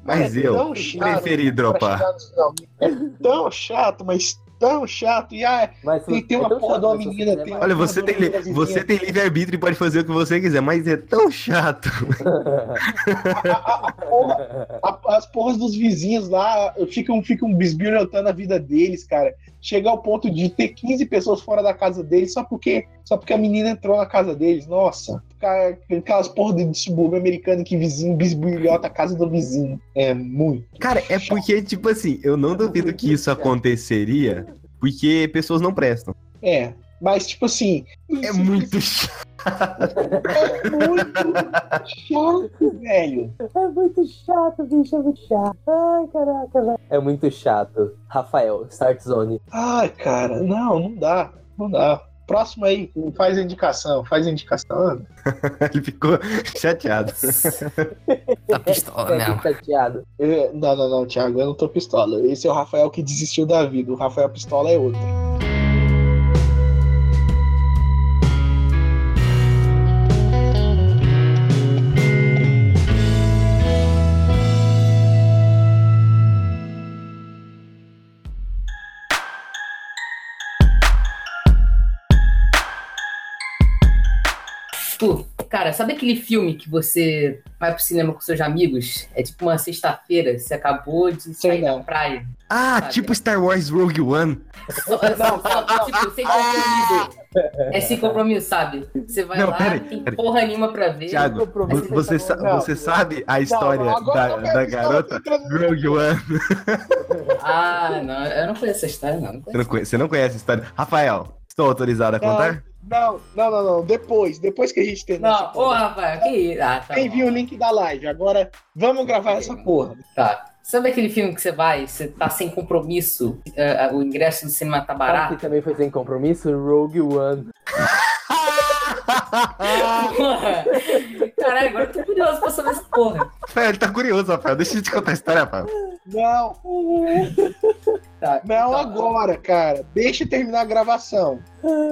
Mas É eu preferi dropar. É tão chato, mas tão chato. E ah, Mas tem, tem é uma porra de uma menina. Tem. Olha, você tem, menina você tem livre-arbítrio e pode fazer o que você quiser, mas é tão chato. a- a- a porra- a- as porras dos vizinhos lá ficam, ficam bisbilhotando a vida deles, cara. Chegar ao ponto de ter 15 pessoas fora da casa deles só porque, só porque a menina entrou na casa deles. Nossa, aquelas porras de subúrbio americano que vizinho bisbilhota a casa do vizinho. É muito. Cara, é porque, tipo assim, eu não duvido que isso aconteceria, porque pessoas não prestam. É. Mas, tipo assim. É muito chato. É muito chato, velho. É muito chato, bicho, é muito chato. Ai, caraca, velho. É muito chato. Rafael, Start Zone. Ai, cara, não, não dá. Não dá. Próximo aí, faz a indicação, faz a indicação. Ele ficou chateado. Tá pistola É, mesmo. fico chateado. É, não, não, não, Thiago, eu não tô pistola. Esse é o Rafael que desistiu da vida. O Rafael Pistola é outro. Tu, cara, sabe aquele filme que você vai pro cinema com seus amigos? É tipo uma sexta-feira, você acabou de sair não. da praia. Ah, Sabe? tipo Star Wars Rogue One. Só- só- só, tipo, sem compromisso. É sem compromisso, sabe? Você vai Não, lá, pera aí, não tem porra nenhuma pra ver. Thiago, você, sa- não. você sabe a história Não, da, da garota Rogue One? Ah, não, eu não conheço essa história, não. não Você conheço. não, conhece, você não conhece a história? Rafael, estou autorizado a Não. contar? Não, não, não, não. Depois, depois que a gente terminar. Não, ô porra, Rafael, que? Ah, tá. O link da live. Agora vamos gravar essa porra. Tá. Sabe aquele filme que você vai, você tá sem compromisso, eh, o ingresso do cinema tá Sabe barato? que também foi sem compromisso? Rogue One. Porra! Caralho, agora eu tô curioso pra saber essa porra. Rafael, ele tá curioso, Rafael. Deixa eu te contar a história, Rafael. Não, Tá, não então, agora, cara. Deixa eu terminar a gravação.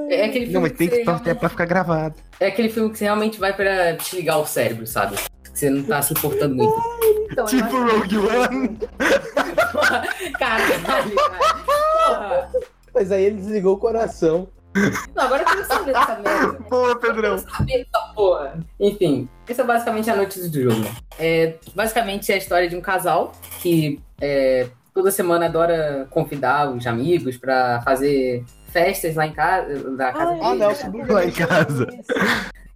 É aquele filme Não, mas tem que você estar realmente- pra ficar gravado. É aquele filme que você realmente vai pra desligar o cérebro, sabe? Que você não tá se importando muito. Então, Tipo Rogue One. Caralho, cara. Porra. Mas aí ele desligou o coração. Não, agora eu quero saber dessa merda. Boa, Pedrão. Eu quero saber dessa porra. Enfim, essa é basicamente a notícia do jogo. É, basicamente é a história de um casal que é, toda semana adora convidar os amigos pra fazer festas lá em casa, na casa Ah, deles. Lá em casa.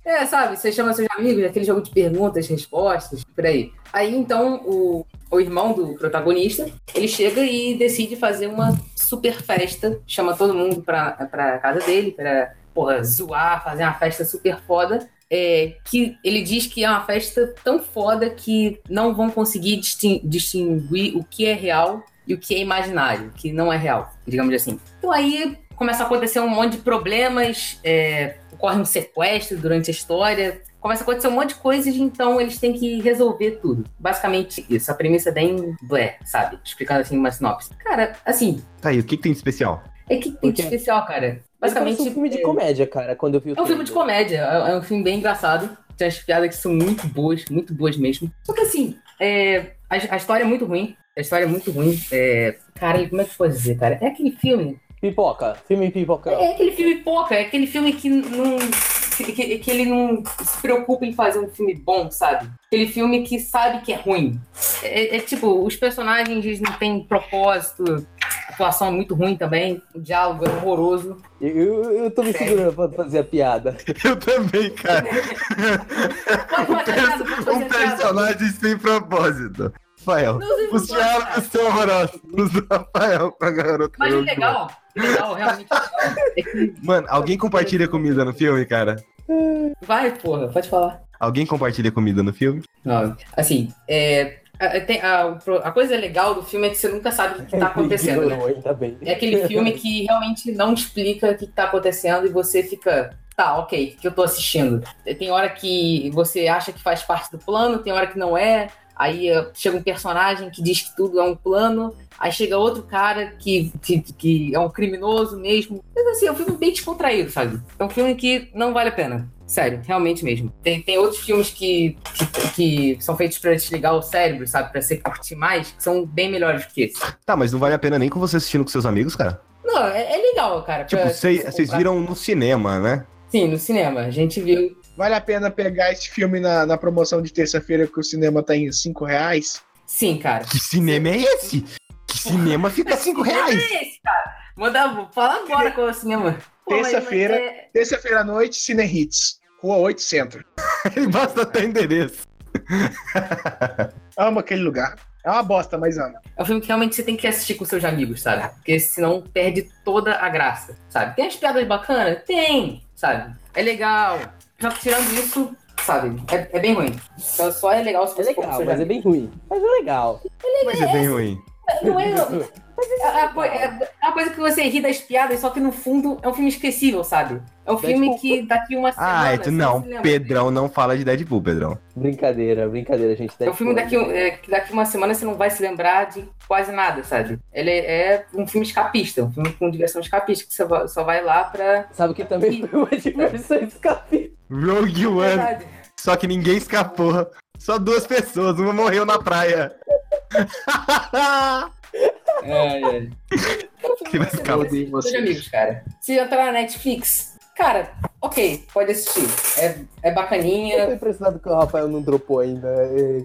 É, sabe, você chama seus amigos, aquele jogo de perguntas, respostas, por aí. Aí então o, o irmão do protagonista, ele chega e decide fazer uma super festa, chama todo mundo pra, pra casa dele, pra, porra, zoar, fazer uma festa super foda. É, que ele diz que é uma festa tão foda que não vão conseguir distin- distinguir o que é real e o que é imaginário, que não é real, digamos assim. Então aí começa a acontecer um monte de problemas, é, ocorre um sequestro durante a história, começa a acontecer um monte de coisas, então eles têm que resolver tudo. Basicamente isso, a premissa é bem blé, sabe? Explicando assim uma sinopse. Cara, assim, Tá aí, o que, que tem de especial? é que tem de Porque- especial, cara. Basicamente Basicamente, um filme de é- comédia, cara, quando eu vi o é um filme de trailer. comédia, é é um filme bem engraçado. Tem umas piadas que são muito boas, muito boas mesmo. Só que assim, é, a, a história é muito ruim. A história é muito ruim. É, cara, como é que eu posso dizer, cara? É aquele filme. Pipoca, filme pipoca. É aquele filme pouca, é aquele filme que não. Que, que- ele não se preocupa em fazer um filme bom, sabe? Aquele filme que sabe que é ruim. É, é tipo, os personagens eles não têm propósito, a atuação é muito ruim também, o diálogo é horroroso. Eu, eu, eu tô me segurando pra fazer a piada. Eu também, cara. Um fazer piada. personagem sem propósito. Rafael, os diálogos são horrorosos do Rafael com a garota. Mas o Rogue One. legal, o legal, realmente legal, é que. Mano, alguém compartilha comida no filme, cara? Vai, porra, pode falar. Alguém compartilha comida no filme? Não, assim, é. a- tem- A, a coisa legal do filme é que você nunca sabe o que tá acontecendo, né? Bem. É aquele filme que realmente não explica o que tá acontecendo e você fica. Tá, ok, o que eu tô assistindo? Tem hora que você acha que faz parte do plano, tem hora que não é. Aí eh, chega um personagem que diz que tudo é um plano. Aí chega outro cara que, que, que é um criminoso mesmo. Mas assim, é um filme bem descontraído, sabe? É um filme que não vale a pena. Sério, realmente mesmo. Tem, tem outros filmes que, que, que são feitos pra desligar o cérebro, sabe? Pra você curtir mais, que são bem melhores que esse. Tá, mas não vale a pena nem com você assistindo com seus amigos, cara. Não, é, é legal, cara. Tipo, vocês viram no cinema, né? Sim, no cinema. A gente viu. Vale a pena pegar esse filme na, na promoção de terça-feira que o cinema tá em 5 reais? Sim, cara. Que cinema é esse? Que cinema fica 5 reais? É esse, cara. Manda, fala agora qual é o cinema. Terça-feira. é- Terça-feira à noite, Cine Hits. Rua 8 Centro. Basta ter endereço. Amo aquele lugar. É uma bosta, mas amo. É um filme que realmente você tem que assistir com seus amigos, sabe? Porque senão perde toda a graça, sabe? Tem as piadas bacanas? Tem, sabe? É legal. Só que tirando isso, sabe? É, é bem ruim. Só, só é legal se É você for com legal, mas é bem ruim. Mas é legal. Mas é bem ruim. Não é, é, é, é uma coisa que você ri das piadas, só que no fundo é um filme esquecível, sabe? É um filme Deadpool. que daqui uma semana... Ah, tu você não. Pedrão não fala de Deadpool, Pedrão. Brincadeira, brincadeira, gente. É um filme daqui, é, que daqui uma semana você não vai se lembrar de quase nada, sabe? Ele é, é um filme escapista, um filme com diversão escapista, que você só vai lá pra. Sabe que também foi uma diversão escape. Rogue One. Verdade. Só que ninguém escapou. Só duas pessoas, uma morreu na praia. Ai, ai. Que vai ficar- Seus vocês. amigos, cara. Se entrar na Netflix, cara, ok, pode assistir. É, é Eu tô bacaninha. impressionado que o Rafael não dropou ainda.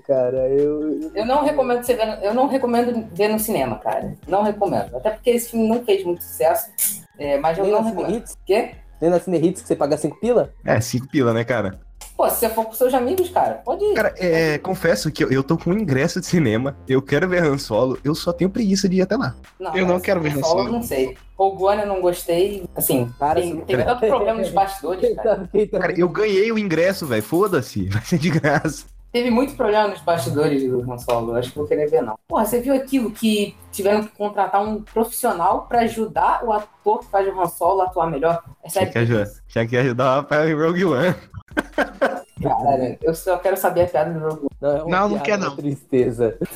Cara, eu. Eu não recomendo você ver, no- eu não recomendo ver no cinema, cara. Não recomendo. Até porque esse filme não fez muito sucesso. É, mas eu Nem não recomendo. Hits? Quê? Nem na Cine Hits que você paga 5 pila? É, cinco pila, né, cara? Pô, se você for com seus amigos, cara, pode ir. Cara, é, confesso que eu, eu tô com um ingresso de cinema, eu quero ver Han Solo, eu só tenho preguiça de ir até lá. Eu não quero ver Han Solo, Solo. Não sei. Rogue One eu não gostei. Assim, Cara, tem, tem tanto problema nos bastidores, cara. Cara, eu ganhei o ingresso, velho, foda-se, vai ser de graça. Teve muito problema nos bastidores do Han Solo. Acho que vou querer ver, não. Porra, você viu aquilo que tiveram que contratar um profissional pra ajudar o ator que faz o Han Solo a atuar melhor? É Tinha sério. que, ajudar, tinha que ajudar o Rafael em Rogue One. Cara, eu só quero saber a piada do Rogue One. Não, é uma Não, não quer, não. Tristeza.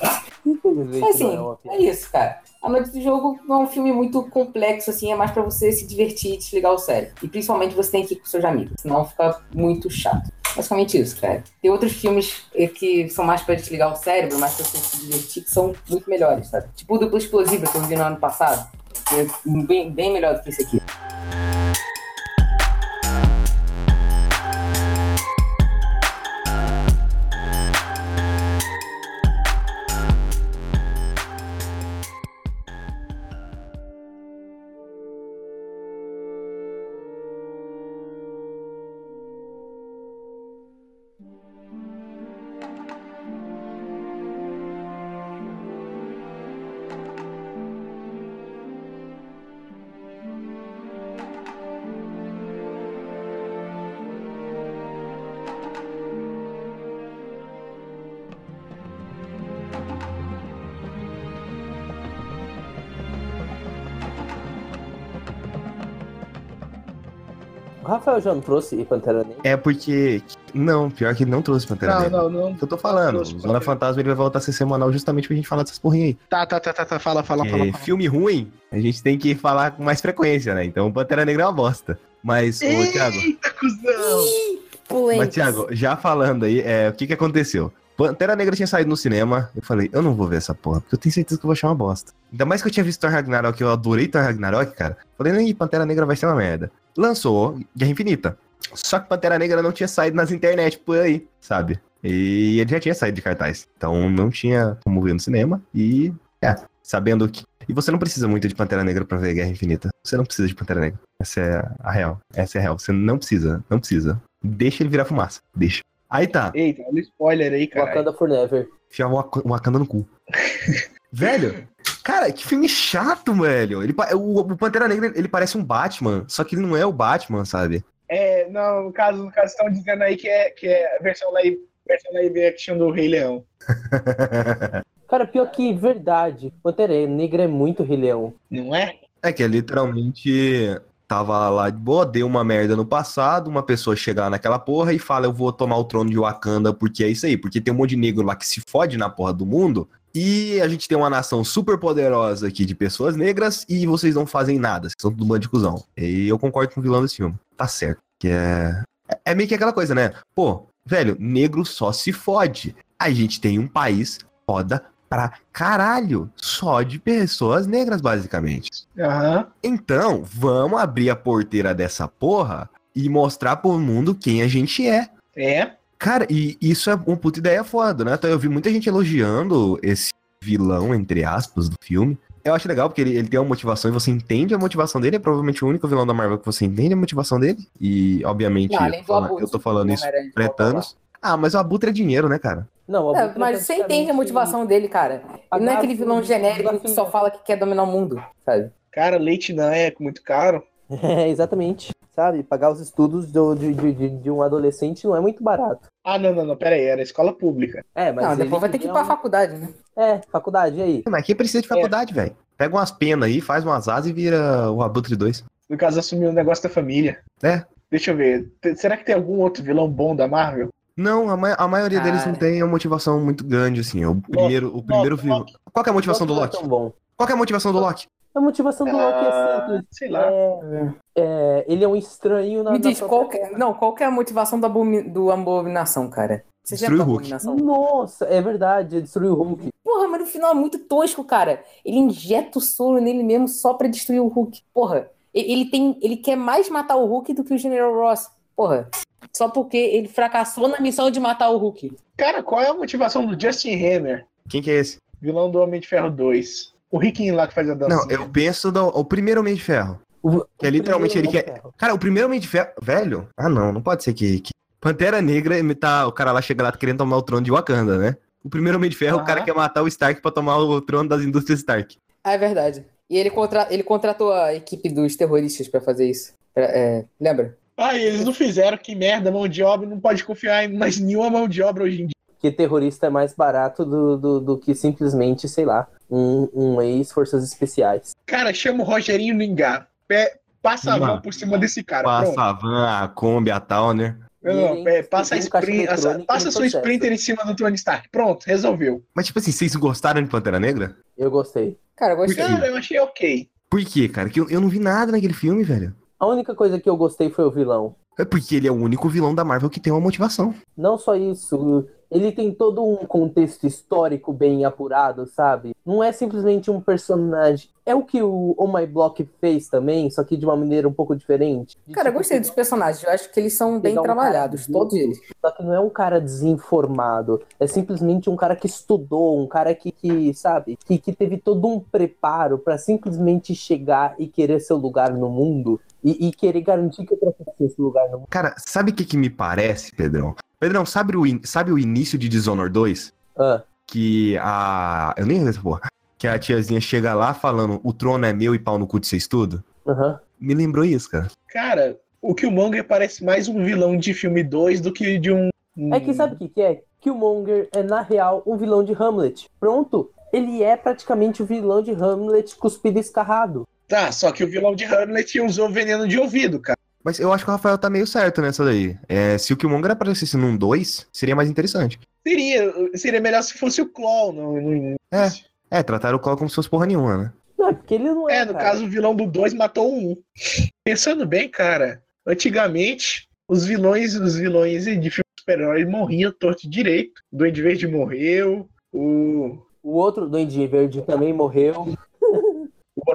Mas, assim, não é é isso, cara. A Noite do Jogo não é um filme muito complexo, assim, é mais pra você se divertir e desligar o cérebro. E principalmente você tem que ir com seus amigos, senão fica muito chato. Basicamente isso, cara. Tem outros filmes eh, que são mais pra desligar o cérebro, mais pra você se divertir, que são muito melhores, sabe? Tipo o Duplo Explosiva que eu vi no ano passado. É bem, bem melhor do que esse aqui. Rafael já não trouxe Pantera Negra? É porque. Não, pior que ele não trouxe Pantera Não, Negra. não, não. É o que eu tô falando. Zona Pantera. Fantasma ele vai voltar a ser semanal justamente pra gente falar dessas porrinhas aí. Tá, tá, tá, tá, tá. Fala, fala, fala. Porque fala. filme ruim, a gente tem que falar com mais frequência, né? Então Pantera Negra é uma bosta. Mas, ô, Thiago, Eita, cuzão! mas, Thiago, já falando aí, é, o que que aconteceu? Pantera Negra tinha saído no cinema, eu falei, eu não vou ver essa porra, porque eu tenho certeza que eu vou achar uma bosta. Ainda mais que eu tinha visto Thor Ragnarok, eu adorei Thor Ragnarok, cara. Falei, nem Pantera Negra vai ser uma merda. Lançou Guerra Infinita. Só que Pantera Negra não tinha saído nas internet por aí, sabe? E ele já tinha saído de cartaz. Então não tinha como ver no cinema. E, é, sabendo que. E você não precisa muito de Pantera Negra pra ver Guerra Infinita. Você não precisa de Pantera Negra. Essa é a real. Essa é a real. Você não precisa. Não precisa. Deixa ele virar fumaça. Deixa. Aí tá. Eita, olha o spoiler aí, cara. Wakanda Forever. Wak- o Wakanda no cu. velho, cara, que filme chato, velho. Ele, o, o Pantera Negra, ele parece um Batman, só que ele não é o Batman, sabe? É, não, no caso, no caso, estão dizendo aí que é, que é a versão live, versão live action do Rei Leão. Cara, pior que verdade. Pantera Negra é muito Rei Leão. Não é? É que é literalmente tava lá de boa, deu uma merda no passado, uma pessoa chegar naquela porra e fala, eu vou tomar o trono de Wakanda porque é isso aí, porque tem um monte de negro lá que se fode na porra do mundo, e a gente tem uma nação super poderosa aqui de pessoas negras e vocês não fazem nada, vocês são tudo bando de cuzão. E eu concordo com o vilão desse filme. Tá certo. Que é. É- É meio que aquela coisa, né? Pô, velho, negro só se fode. A gente tem um país foda pra caralho. Só de pessoas negras, basicamente. Aham. Então, vamos abrir a porteira dessa porra e mostrar pro mundo quem a gente é. É. Cara, e isso é uma puta ideia foda, né? Então eu vi muita gente elogiando esse vilão, entre aspas, do filme. Eu acho legal porque ele, ele tem uma motivação e você entende a motivação dele. É provavelmente o único vilão da Marvel que você entende a motivação dele. E, obviamente, Não, eu, tô do falando, eu tô falando do isso pré-Thanos. Ah, mas o Abutre é dinheiro, né, cara? Não, o É, Abutre mas você entende a motivação dele, cara. Ele não é aquele vilão genérico que só fala que quer dominar o mundo, sabe? Cara, leite não é muito caro. É, exatamente. Sabe, pagar os estudos do- de, de, de, de um adolescente não é muito barato. Ah, não, não, não, pera aí, era escola pública. É, mas. não, depois vai ter que ir pra um- faculdade, né? É, faculdade, e aí? Mas quem precisa de faculdade, velho? Pega umas penas aí, faz umas asas e vira o Abutre 2. No caso, assumiu o negócio da família. É. Deixa eu ver. Será que tem algum outro vilão bom da Marvel? Não, a, ma- a maioria deles não Cara. tem uma motivação muito grande, assim. É o primeiro, o primeiro Loki, vilão. Loki. Qual que é a motivação do é Loki? bom. Qual que é a motivação do Loki? A motivação do Loki é Ah, simples. sei lá. É, é, ele é um estranho na Me diz, qual que, é- não, qual que é a motivação do, abomi- do Abominação, cara? Você já Destruir viu o Hulk. Abominação? Nossa, é verdade, destruiu o Hulk. Porra, mas no final é muito tosco, cara. Ele injeta o soro nele mesmo só pra destruir o Hulk. Porra, ele tem, ele quer mais matar o Hulk do que o General Ross. Porra, só porque ele fracassou na missão de matar o Hulk. Cara, qual é a motivação do Justin Hammer, Quem que é esse? vilão do Homem de Ferro 2? O riquinho lá que faz a dança. Não, eu penso no o primeiro Homem de Ferro. O- Que é literalmente ele quer. Ferro. Cara, o primeiro Homem de Ferro. Velho? Ah, não, não pode ser que. que... Pantera Negra, ele tá, o cara lá chega lá querendo tomar o trono de Wakanda, né? O primeiro Homem de Ferro, o Aham. cara quer matar o Stark pra tomar o trono das indústrias Stark. Ah, é verdade. E ele, contra, ele contratou a equipe dos terroristas pra fazer isso. É, é, lembra? Ah, eles não fizeram, que merda, mão de obra, não pode confiar em mais nenhuma mão de obra hoje em dia. Que terrorista é mais barato do, do, do que simplesmente, sei lá, um, um ex-forças especiais. Cara, chama o Rogerinho no engar. Pé- Passa a Mano, por cima desse cara. Passa Pronto. a van, a Kombi, a Towner. Não, E ele é, passa sprint, passa sua processo. Sprinter em cima do Tony Stark. Pronto, resolveu. Mas, tipo assim, vocês gostaram de Pantera Negra? Eu gostei. Cara, eu gostei. Cara, eu achei ok. Por quê, cara? Que eu, eu não vi nada naquele filme, velho. A única coisa que eu gostei foi o vilão. É porque ele é o único vilão da Marvel que tem uma motivação. Não só isso, ele tem todo um contexto histórico bem apurado, sabe? Não é simplesmente um personagem. É o que o Oh My Block fez também, só que de uma maneira um pouco diferente. De, Cara, eu tipo, gostei dos personagens. Eu acho que eles são bem um trabalhados, todos eles. Só que não é um cara desinformado. É simplesmente um cara que estudou, um cara que, que sabe, que, que teve todo um preparo pra simplesmente chegar e querer seu lugar no mundo. E, e querer garantir que pessoa tenha esse lugar no mundo. Cara, sabe o que, que me parece, Pedrão? Pedrão, sabe o, in- sabe o início de Dishonored 2? Ah, Que a. Eu nem lembro essa porra. Que a tiazinha chega lá falando: o trono é meu e pau no cu de vocês tudo. aham. Me lembrou isso, cara. Cara, o Killmonger parece mais um vilão de filme 2 do que de um. É que sabe o que, que é? Killmonger é, na real, um vilão de Hamlet. Pronto. Ele é praticamente o vilão de Hamlet cuspido e escarrado. Tá, só que o vilão de Hamlet usou veneno de ouvido, cara. Mas eu acho que o Rafael tá meio certo nessa daí. É, se o Killmonger aparecesse num 2, seria mais interessante. Seria, seria melhor se fosse o Claw. No, no- É. É, trataram o Claw como se fosse porra nenhuma, né? Não, é porque ele não é. É, no cara. caso, o vilão do 2 matou um. Pensando bem, cara, antigamente, os vilões, os vilões de filmes de super-heróis morriam torto direito. O Duende Verde morreu, o, O outro Duende Verde também morreu.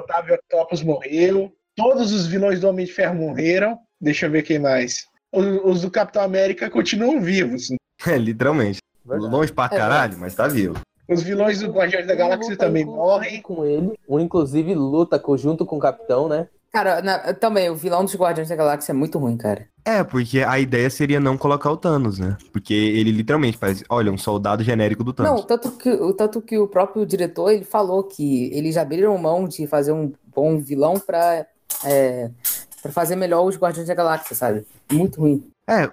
O Otávio Octopus morreu. Todos os vilões do Homem de Ferro morreram. Deixa eu ver quem mais. Os, os do Capitão América continuam vivos. É, literalmente. Verdade. Longe pra caralho, mas tá vivo. Os vilões do Guardiões da Galáxia também inclusive morrem. Com ele. Um, inclusive, luta junto com o Capitão, né? Cara, na- também, o vilão dos Guardiões da Galáxia é muito ruim, cara. É, porque a ideia seria não colocar o Thanos, né? Porque ele literalmente faz, olha, um soldado genérico do Thanos. Não, tanto que, o- tanto que o próprio diretor, ele falou que eles abriram mão de fazer um bom vilão pra, é, pra fazer melhor os Guardiões da Galáxia, sabe? Muito ruim. É,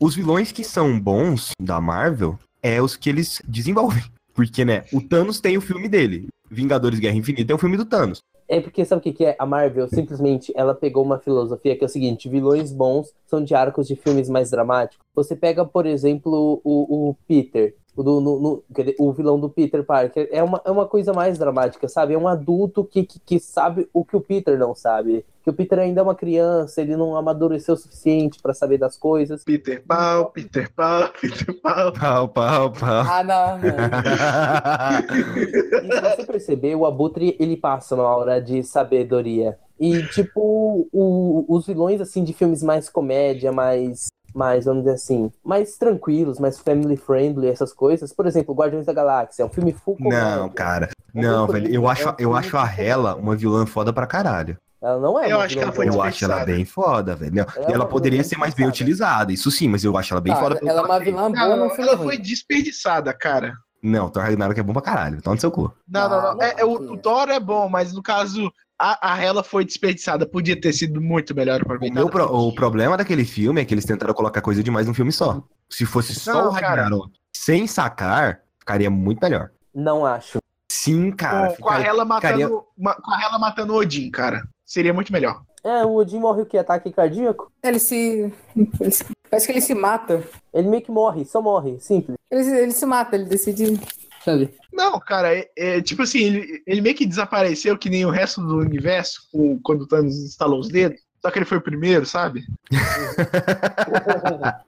os vilões que são bons da Marvel é os que eles desenvolvem. Porque, né, o Thanos tem o filme dele. Vingadores Guerra Infinita é o filme do Thanos. É porque sabe o que, que é? A Marvel simplesmente ela pegou uma filosofia que é o seguinte: vilões bons são de arcos de filmes mais dramáticos. Você pega, por exemplo, o, o Peter. O, do, no- no- o vilão do Peter Parker. É uma, é uma coisa mais dramática, sabe? É um adulto que, que, que sabe o que o Peter não sabe. Que o Peter ainda é uma criança, ele não amadureceu o suficiente pra saber das coisas. Peter Pau, Peter Pau, Peter Pau. Pau, pau, pau. Ah, não, não. E se você perceber, o Abutre, ele passa uma hora de sabedoria. E, tipo, o- os vilões, assim, de filmes mais comédia, mais, mais, vamos dizer assim, mais tranquilos, mais family friendly, essas coisas. Por exemplo, Guardiões da Galáxia, é um filme full comédia. Não, cara. É Não, muito velho. Eu é acho, um eu acho a Hela uma vilã foda pra caralho. Ela não é Eu acho que ela foi Eu acho ela bem foda, velho. Não, Ela E é ela poderia ser mais bem utilizada. Isso sim, mas eu acho ela bem Ah, foda. ela é uma vilã boa Não, no filme ela ruim. foi desperdiçada, cara. Não, Thor Ragnarok é bom pra caralho. Tá no seu cu. Não, não, não. Não, É, é, o, não. o Thor é bom, mas no caso, a, a Hela foi desperdiçada. Podia ter sido muito melhor O, aproveitada. meu pro- o problema daquele filme é que eles tentaram colocar coisa demais num filme só. Se fosse só Não, o. Ragnarok sem sacar, ficaria muito melhor. Não acho. Sim, cara. com, com a ficaria- Hela matando, ficaria- ma- com a Hela matando o Odin, cara. Seria muito melhor. É, o Odin morre o quê? Ataque cardíaco? Ele se... ele se- Parece que ele se mata. Ele meio que morre, só morre, simples. Ele, ele se mata, ele decide. Sabe? Não, cara, é, é tipo assim, ele, ele meio que desapareceu que nem o resto do universo com- quando o Thanos instalou os dedos. Só que ele foi o primeiro, sabe?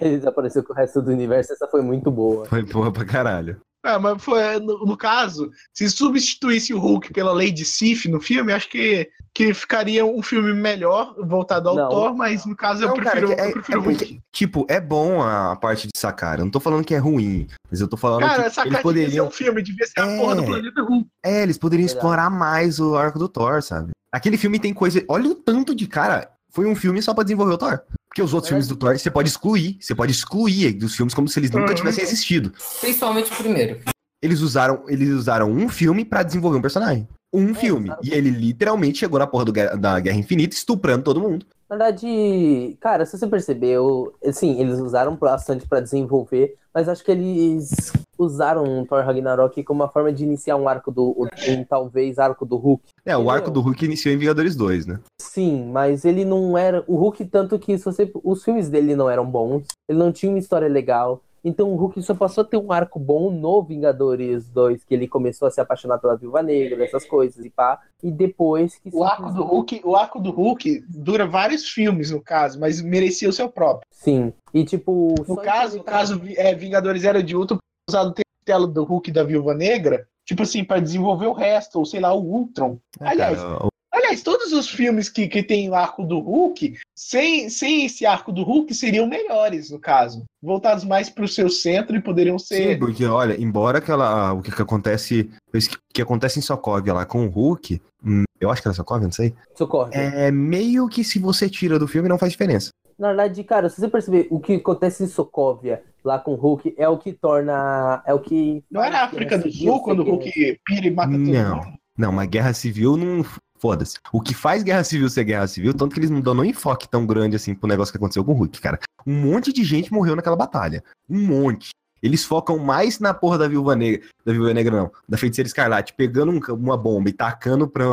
Ele desapareceu com o resto do universo, essa foi muito boa. Foi porra pra caralho. Ah, mas foi, no, no caso, se substituísse o Hulk pela Lady Sif no filme, acho que, que ficaria um filme melhor, voltado ao Não. Thor, mas no caso eu Não, cara, prefiro, que é- eu prefiro é o porque- Hulk. Tipo, é bom a parte de sacar. Eu não tô falando que é ruim, mas eu tô falando Cara, que essa eles cara poderiam. um filme, devia ser a É. porra do planeta Hulk. É, eles poderiam Verdade. explorar mais o arco do Thor, sabe? Aquele filme tem coisa. Olha o tanto de cara. Foi um filme só pra desenvolver o Thor. Porque os outros É. filmes do Thor você pode excluir. Você pode excluir dos filmes como se eles nunca Uhum. tivessem existido. Principalmente o primeiro. Eles usaram, eles usaram um filme pra desenvolver um personagem. Um filme. exato. E ele literalmente chegou na porra do da Guerra Infinita estuprando todo mundo. Na verdade, cara, se você percebeu, assim, eles usaram bastante pra desenvolver, mas acho que eles usaram o Thor Ragnarok como uma forma de iniciar um arco do, um, talvez arco do Hulk. É, o arco do Hulk iniciou em Vingadores 2, né? Sim, mas ele não era o Hulk tanto que se você, os filmes dele não eram bons, ele não tinha uma história legal. Então o Hulk só passou a ter um arco bom no Vingadores 2, que ele começou a se apaixonar pela Viúva Negra, essas coisas e pá, e depois que O arco do Hulk, o arco do Hulk dura vários filmes, no caso, mas merecia o seu próprio. Sim. E tipo, No caso, no implementar- caso é, Vingadores Era de Ultron, usado o telo do Hulk e da Viúva Negra, tipo assim, pra desenvolver o resto, ou sei lá, o Ultron. Aliás, Cara, o- aliás, todos os filmes que, que tem o arco do Hulk, sem, sem esse arco do Hulk, seriam melhores, no caso. Voltados mais pro seu centro e poderiam Sim, ser. porque, olha, embora aquela, o que, que acontece, o que, acontece em Sokovia lá com o Hulk, hum, eu acho que era Sokovia, não sei, Socorre. é meio que se você tira do filme não faz diferença. Na verdade, cara, se você perceber o que acontece em Sokovia lá com o Hulk, é o que torna. É o que. Não era a África do Guerra Civil Sul, quando o Hulk pira e mata todo Não. mundo? Não, mas guerra civil não. Foda-se. O que faz guerra civil ser guerra civil, tanto que eles não dão nem enfoque tão grande assim pro negócio que aconteceu com o Hulk, cara. Um monte de gente morreu naquela batalha. Um monte. Eles focam mais na porra da viúva negra. Da viúva negra, não. Da feiticeira escarlate, pegando um- uma bomba e tacando pra,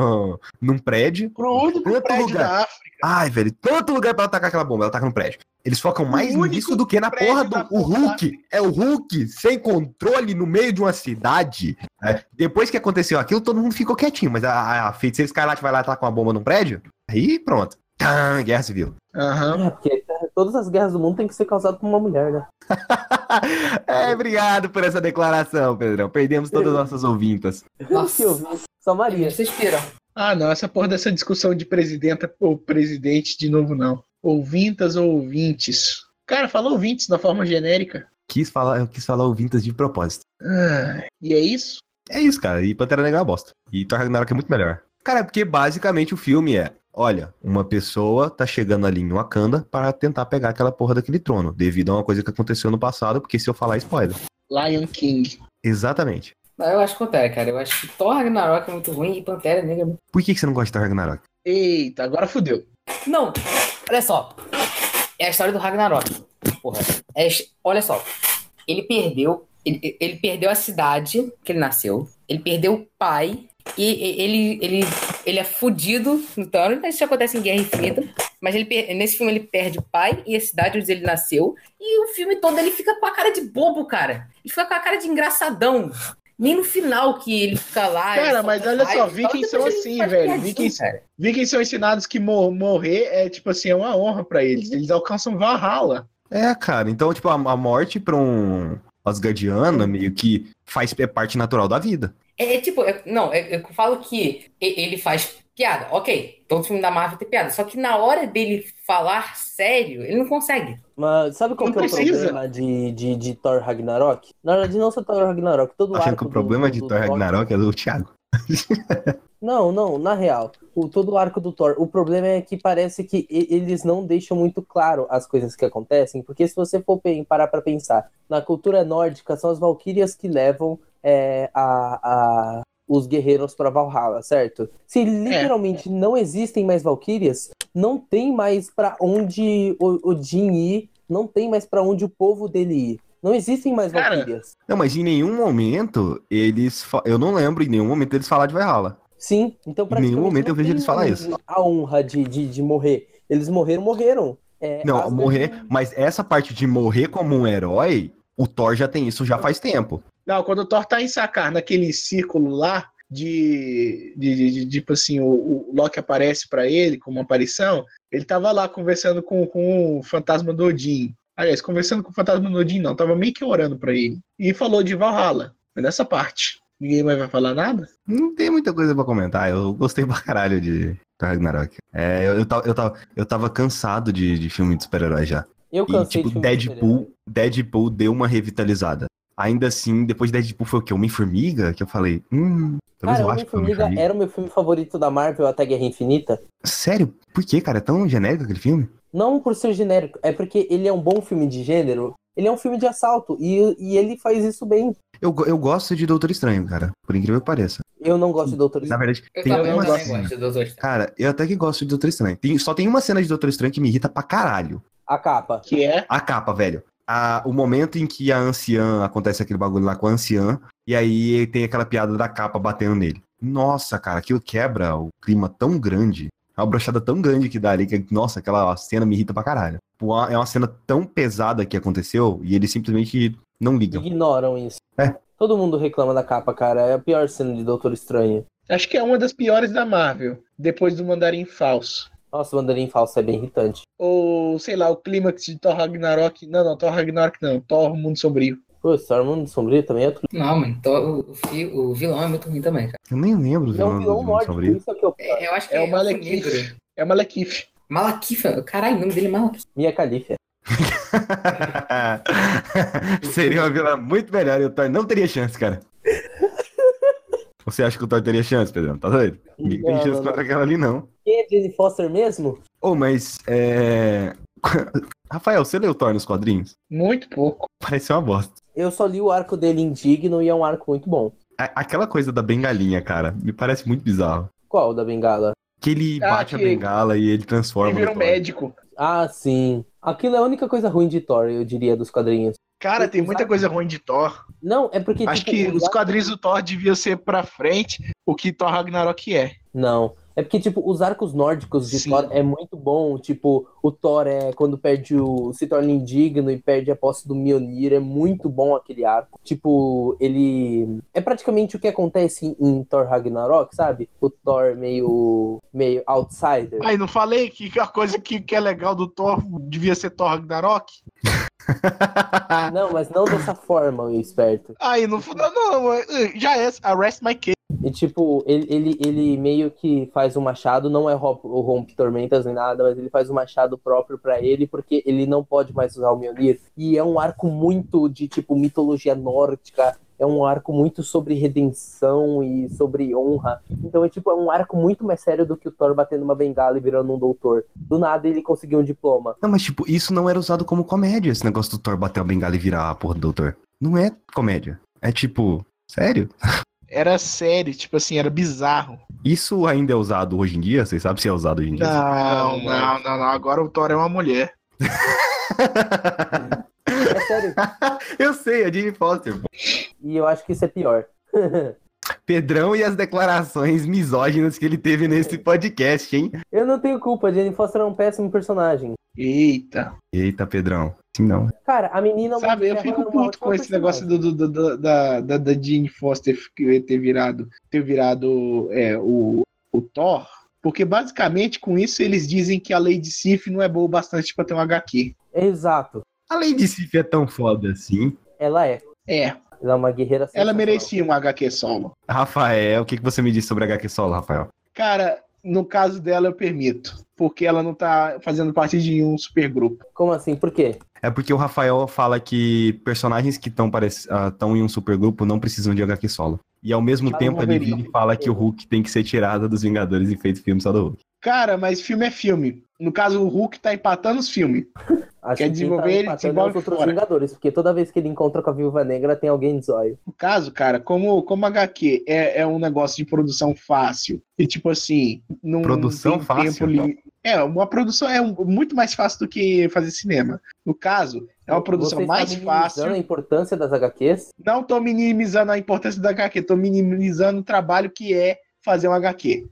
num prédio. Pro único Tanto prédio lugar. da África. Ai, velho, tanto lugar pra ela tacar aquela bomba, ela taca no prédio. Eles focam mais nisso do que na porra do o Hulk. É o Hulk sem controle no meio de uma cidade. É, Depois que aconteceu aquilo, todo mundo ficou quietinho. Mas a, a feiticeira escarlate vai lá tacar uma bomba num prédio. Aí pronto. Tã, guerra civil. Aham. É, porque todas as guerras do mundo têm que ser causadas por uma mulher, né? é, obrigado por essa declaração, Pedrão. Perdemos todas as nossas ouvintas. Nossa. Que eu vi. Só Maria. Vocês piram. Ah, não, essa porra dessa discussão de presidenta ou presidente de novo, não. Ouvintas ou ouvintes. Cara, fala ouvintes da forma genérica. Quis falar, eu quis falar ouvintas de propósito. Ah, e é isso? É isso, cara. E Pantera Negra é uma bosta. E Thor Ragnarok é muito melhor. Cara, é porque basicamente o filme é: olha, uma pessoa tá chegando ali em Wakanda para tentar pegar aquela porra daquele trono, devido a uma coisa que aconteceu no passado, porque se eu falar é spoiler. Lion King. Exatamente. Mas eu acho o contrário, cara. Eu acho que Thor Ragnarok é muito ruim e Pantera Negra é muito... Por que, que você não gosta de Thor Ragnarok? Eita, agora fudeu. Não, olha só. É a história do Ragnarok. Porra. É, olha só. Ele perdeu... Ele, ele perdeu a cidade que ele nasceu. Ele perdeu o pai. E e- ele, ele, ele é fudido no Thanos. Isso acontece em Guerra Infinita. Mas ele, nesse filme ele perde o pai e a cidade onde ele nasceu. E o filme todo ele fica com a cara de bobo, cara. Ele fica com a cara de engraçadão. Nem no final que ele fica lá. Cara, mas olha só, e vikings depois são ele assim, velho. Vikings-. Vikings são ensinados que mor- morrer é, tipo assim, é uma honra pra eles. Eles alcançam Valhalla. É, cara. Então, tipo, a, a morte pra um Asgardiano meio que faz é parte natural da vida. É, é tipo, é- não, é- eu falo que ele faz piada, ok. Todo filme da Marvel tem piada. Só que na hora dele falar sério, ele não consegue. Mas sabe qual Não que é o precisa. problema de, de, de Thor Ragnarok? Na verdade, não só Thor Ragnarok, todo Achando arco que o do- problema do- de do Thor Ragnarok é do Thiago. Não, não, na real, o, todo o arco do Thor, o problema é que parece que e- eles não deixam muito claro as coisas que acontecem, porque se você for parar pra pensar, na cultura nórdica são as valquírias que levam é, a, a- os guerreiros pra Valhalla, certo? Se literalmente não existem mais valquírias, não tem mais pra onde o Odin ir, não tem mais pra onde o povo dele ir. Não existem mais Cara, valquírias. Não, mas em nenhum momento eles. fa- Eu não lembro em nenhum momento eles falar de Valhalla. Sim, então Em nenhum momento eu vejo eles falar isso. A honra de, de, de morrer. Eles morreram, morreram. É, Não, morrer. Mas essa parte de morrer como um herói, o Thor já tem isso já faz tempo. Não, quando o Thor tá em Sakar, naquele círculo lá, de, de, de- de- tipo assim, o, o Loki aparece pra ele como uma aparição, ele tava lá conversando com, com o fantasma do Odin. Aliás, conversando com o fantasma do Odin, não, tava meio que orando pra ele. E falou de Valhalla, nessa parte. Ninguém mais vai falar nada? Não tem muita coisa pra comentar. Eu gostei pra caralho de Ragnarok. É, eu, eu, tava, eu, tava, eu tava cansado de, de filme de super-herói já. Eu E, cansei tipo, de filme de Deadpool, Deadpool deu uma revitalizada. Ainda assim, depois de Deadpool foi o quê? Homem-Formiga? Que eu falei, hum, talvez Cara, eu acho que Homem-Formiga. era o meu filme favorito da Marvel até Guerra Infinita. Sério? Por que, cara? É tão genérico aquele filme? Não por ser genérico, é porque ele é um bom filme de gênero. Ele é um filme de assalto e, e ele faz isso bem. Eu, eu gosto de Doutor Estranho, cara. Por incrível que pareça. Eu não gosto de Doutor Na Estranho. verdade, Eu tem também, uma cena. gosto do Doutor Estranho. Cara, eu até que gosto de Doutor Estranho. Tem- só tem uma cena de Doutor Estranho que me irrita pra caralho. A capa. Que é. A capa, velho. A- o momento em que a anciã acontece aquele bagulho lá com a anciã, e aí tem aquela piada da capa batendo nele. Nossa, cara, aquilo quebra o clima tão grande. É uma brochada tão grande que dá ali, que, nossa, aquela cena me irrita pra caralho. É uma cena tão pesada que aconteceu e eles simplesmente não ligam. Ignoram isso. É. Todo mundo reclama da capa, cara. É a pior cena de Doutor Estranho. Acho que é uma das piores da Marvel, depois do Mandarim Falso. Nossa, o Mandarim falso é bem irritante. Ou, sei lá, o clímax de Thor Ragnarok. Não, não, Thor Ragnarok não. Thor Mundo Sombrio. Pô, Star Mundo Sombrio também é outro. Não, mano, então, o, o vilão é muito ruim também, cara. Eu nem lembro do é um vilão nórdico, Sombrio. isso é que eu É, eu acho que É o é Malekith. negro. É o Malekith. Malakith, caralho, o nome dele é Malakith. Mia Khalifa. Seria uma vila muito melhor e o Thor não teria chance, cara. Você acha que o Thor teria chance, Pedrão? Tá doido? Ninguém tem chance não, contra aquela ali, não. Quem é Jane Foster mesmo? Ô, mas é. Rafael, você leu Thor nos quadrinhos? Muito pouco. Parece uma bosta. Eu só li o arco dele indigno e é um arco muito bom. A- Aquela coisa da bengalinha, cara, me parece muito bizarro. Qual da bengala? Que ele Ah, bate a que- bengala e ele transforma. Ele vira um médico. Ah, sim. Aquilo é a única coisa ruim de Thor, eu diria, dos quadrinhos. Cara, tem muita coisa ruim de Thor. Não, é porque. Acho tipo, que os quadrinhos do Thor deviam ser pra frente o que Thor Ragnarok é. Não. É porque, tipo, os arcos nórdicos de Sim. Thor é muito bom. Tipo, o Thor é quando perde o. se torna indigno e perde a posse do Mjolnir. É muito bom aquele arco. Tipo, ele. É praticamente o que acontece em, Thor Ragnarok, sabe? O Thor meio. meio outsider. Aí, não falei que a coisa que, que é legal do Thor devia ser Thor Ragnarok? Não, mas não dessa forma, o esperto. Aí, não, não, não, já é. Arrest my case. E tipo, ele, ele, ele meio que faz um machado, não é o rompe tormentas nem nada, mas ele faz um machado próprio pra ele, porque ele não pode mais usar o Mjolnir. E é um arco muito de tipo mitologia nórdica, é um arco muito sobre redenção e sobre honra. Então é tipo, é um arco muito mais sério do que o Thor batendo uma bengala e virando um doutor. Do nada ele conseguiu um diploma. Não, mas tipo, isso não era usado como comédia, esse negócio do Thor bater a bengala e virar a porra do doutor. Não é comédia. É tipo, sério? Era sério, tipo assim, era bizarro. Isso ainda é usado hoje em dia? Vocês sabem se é usado hoje em dia? Não, não, não, não. Agora o Thor é uma mulher. É sério. Eu sei, é Jane Foster. E eu acho que isso é pior. Pedrão e as declarações misóginas que ele teve nesse podcast, hein? Eu não tenho culpa, Jane Foster é um péssimo personagem. Eita. Eita, Pedrão. Sim, não. Cara, a menina. Sabe, eu fico puto com esse negócio do, do- do- do- da, da, da Jane Foster ter virado, ter virado é, o, o Thor. Porque basicamente com isso eles dizem que a Lady Sif não é boa o bastante pra ter um HQ. Exato. A Lady Sif é tão foda assim. Ela é. É, Ela é uma guerreira ela merecia um HQ solo. Rafael, o que, que você me disse sobre HQ Solo, Rafael? Cara, no caso dela eu permito. Porque ela não tá fazendo parte de nenhum supergrupo. Como assim? Por quê? É porque o Rafael fala que personagens que estão em um supergrupo não precisam de HQ solo. E ao mesmo Ah, tempo ele vira e fala que o Hulk tem que ser tirado dos Vingadores e feito filme só do Hulk. Cara, mas filme é filme. No caso, o Hulk tá empatando os filmes. Acho Quer que desenvolver quem tá ele, desenvolve é os outros fora. Vingadores, porque toda vez que ele encontra com a Viúva Negra tem alguém de zóio. No caso, cara, como, como HQ é, é um negócio de produção fácil, e tipo assim, não Produção tem fácil? tempo li... É, uma produção é muito mais fácil do que fazer cinema. No caso, é uma produção Você está mais minimizando fácil. a importância das HQs? Não tô minimizando a importância da HQ, tô minimizando o trabalho que é fazer um HQ.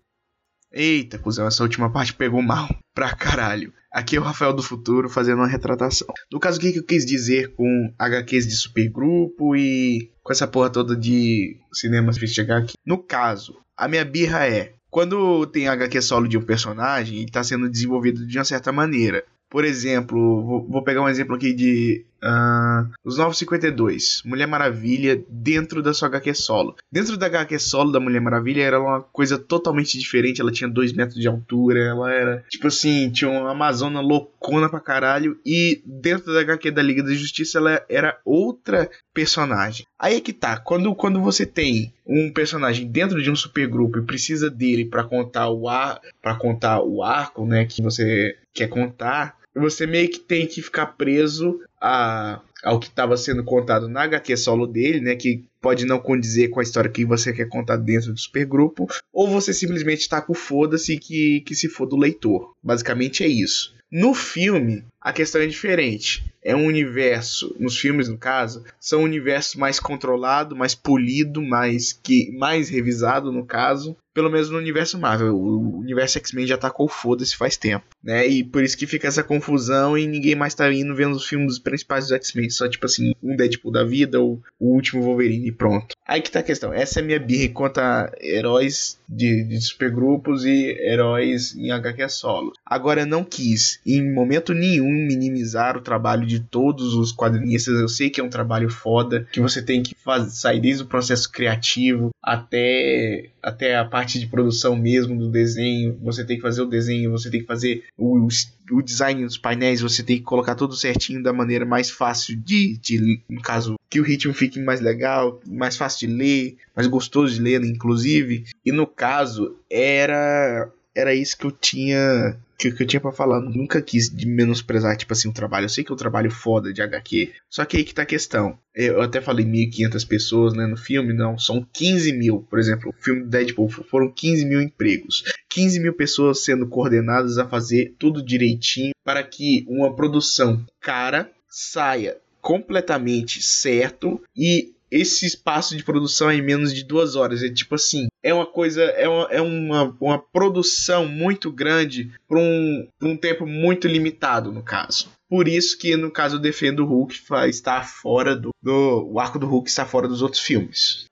Eita, cuzão, essa última parte pegou mal. Pra caralho. Aqui é o Rafael do Futuro fazendo uma retratação. No caso, o que que eu quis dizer com HQs de supergrupo e com essa porra toda de cinema de HQ? No caso, a minha birra é. Quando tem HQ solo de um personagem, ele tá sendo desenvolvido de uma certa maneira. Por exemplo, vou pegar um exemplo aqui de ah, Os 952, Mulher Maravilha dentro da sua HQ solo. Dentro da HQ solo da Mulher Maravilha era uma coisa totalmente diferente. Ela tinha 2 metros de altura, ela era tipo assim, tinha uma Amazona loucona pra caralho. E dentro da HQ da Liga da Justiça ela era outra personagem. Aí é que tá, quando, quando você tem um personagem dentro de um supergrupo e precisa dele pra contar o ar, para contar o arco, né, que você quer contar, você meio que tem que ficar preso a, ao que estava sendo contado na HQ solo dele, né? Que pode não condizer com a história que você quer contar dentro do supergrupo, ou você simplesmente tá com foda-se que, que se for do leitor. Basicamente é isso. No filme, a questão é diferente. É um universo, nos filmes no caso, são um universo mais controlado, mais polido, mais que mais revisado no caso, pelo menos no universo Marvel. O universo X-Men já tacou foda-se faz tempo, né? E por isso que fica essa confusão e ninguém mais tá indo vendo os filmes principais dos X-Men, só tipo assim, um Deadpool da vida ou o último Wolverine e pronto. Aí que tá a questão. Essa é a minha birra quanto a heróis de, de supergrupos e heróis em HQ solo. Agora eu não quis em momento nenhum minimizar o trabalho de todos os quadrinistas. Eu sei que é um trabalho foda, que você tem que fazer, sair desde o processo criativo até, até a parte de produção mesmo do desenho. Você tem que fazer o desenho, você tem que fazer o, o design dos painéis, você tem que colocar tudo certinho da maneira mais fácil de, de no caso, que o ritmo fique mais legal, mais fácil de ler, mais gostoso de ler, inclusive. E no caso, era era isso que eu tinha que, que eu tinha para falar. Nunca quis menosprezar, tipo assim, o trabalho. Eu sei que é um trabalho foda de HQ. Só que aí que tá a questão. Eu até falei 1.500 pessoas né, no filme. Não, são 15 mil. Por exemplo, o filme Deadpool foram 15 mil empregos. 15 mil pessoas sendo coordenadas a fazer tudo direitinho para que uma produção cara saia completamente certo e esse espaço de produção é em menos de duas horas. É tipo assim, é uma coisa, é uma, é uma, uma produção muito grande por um, um tempo muito limitado, no caso. Por isso que, no caso, eu defendo o Hulk está fora do, do. O arco do Hulk está fora dos outros filmes.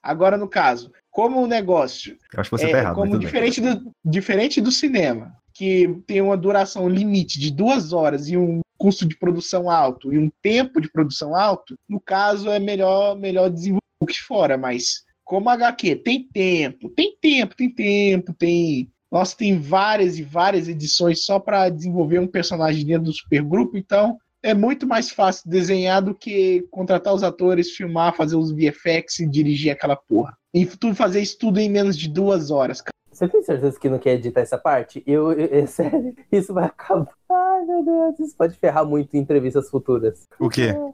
Agora, no caso, como o negócio Eu acho que você é, tá errado. como bem. diferente do, diferente do cinema, que tem uma duração limite de duas horas e um custo de produção alto e um tempo de produção alto, no caso é melhor, melhor desenvolver o que fora, mas como HQ tem tempo, tem tempo, tem tempo, tem. Nossa, tem várias e várias edições só para desenvolver um personagem dentro do supergrupo, então é muito mais fácil desenhar do que contratar os atores, filmar, fazer os VFX e dirigir aquela porra. E tu fazer isso tudo em menos de duas horas, cara. Você tem certeza que não quer editar essa parte? Eu, eu, eu- sério, isso vai acabar. Ai, meu Deus, isso pode ferrar muito em entrevistas futuras. O quê? Ai,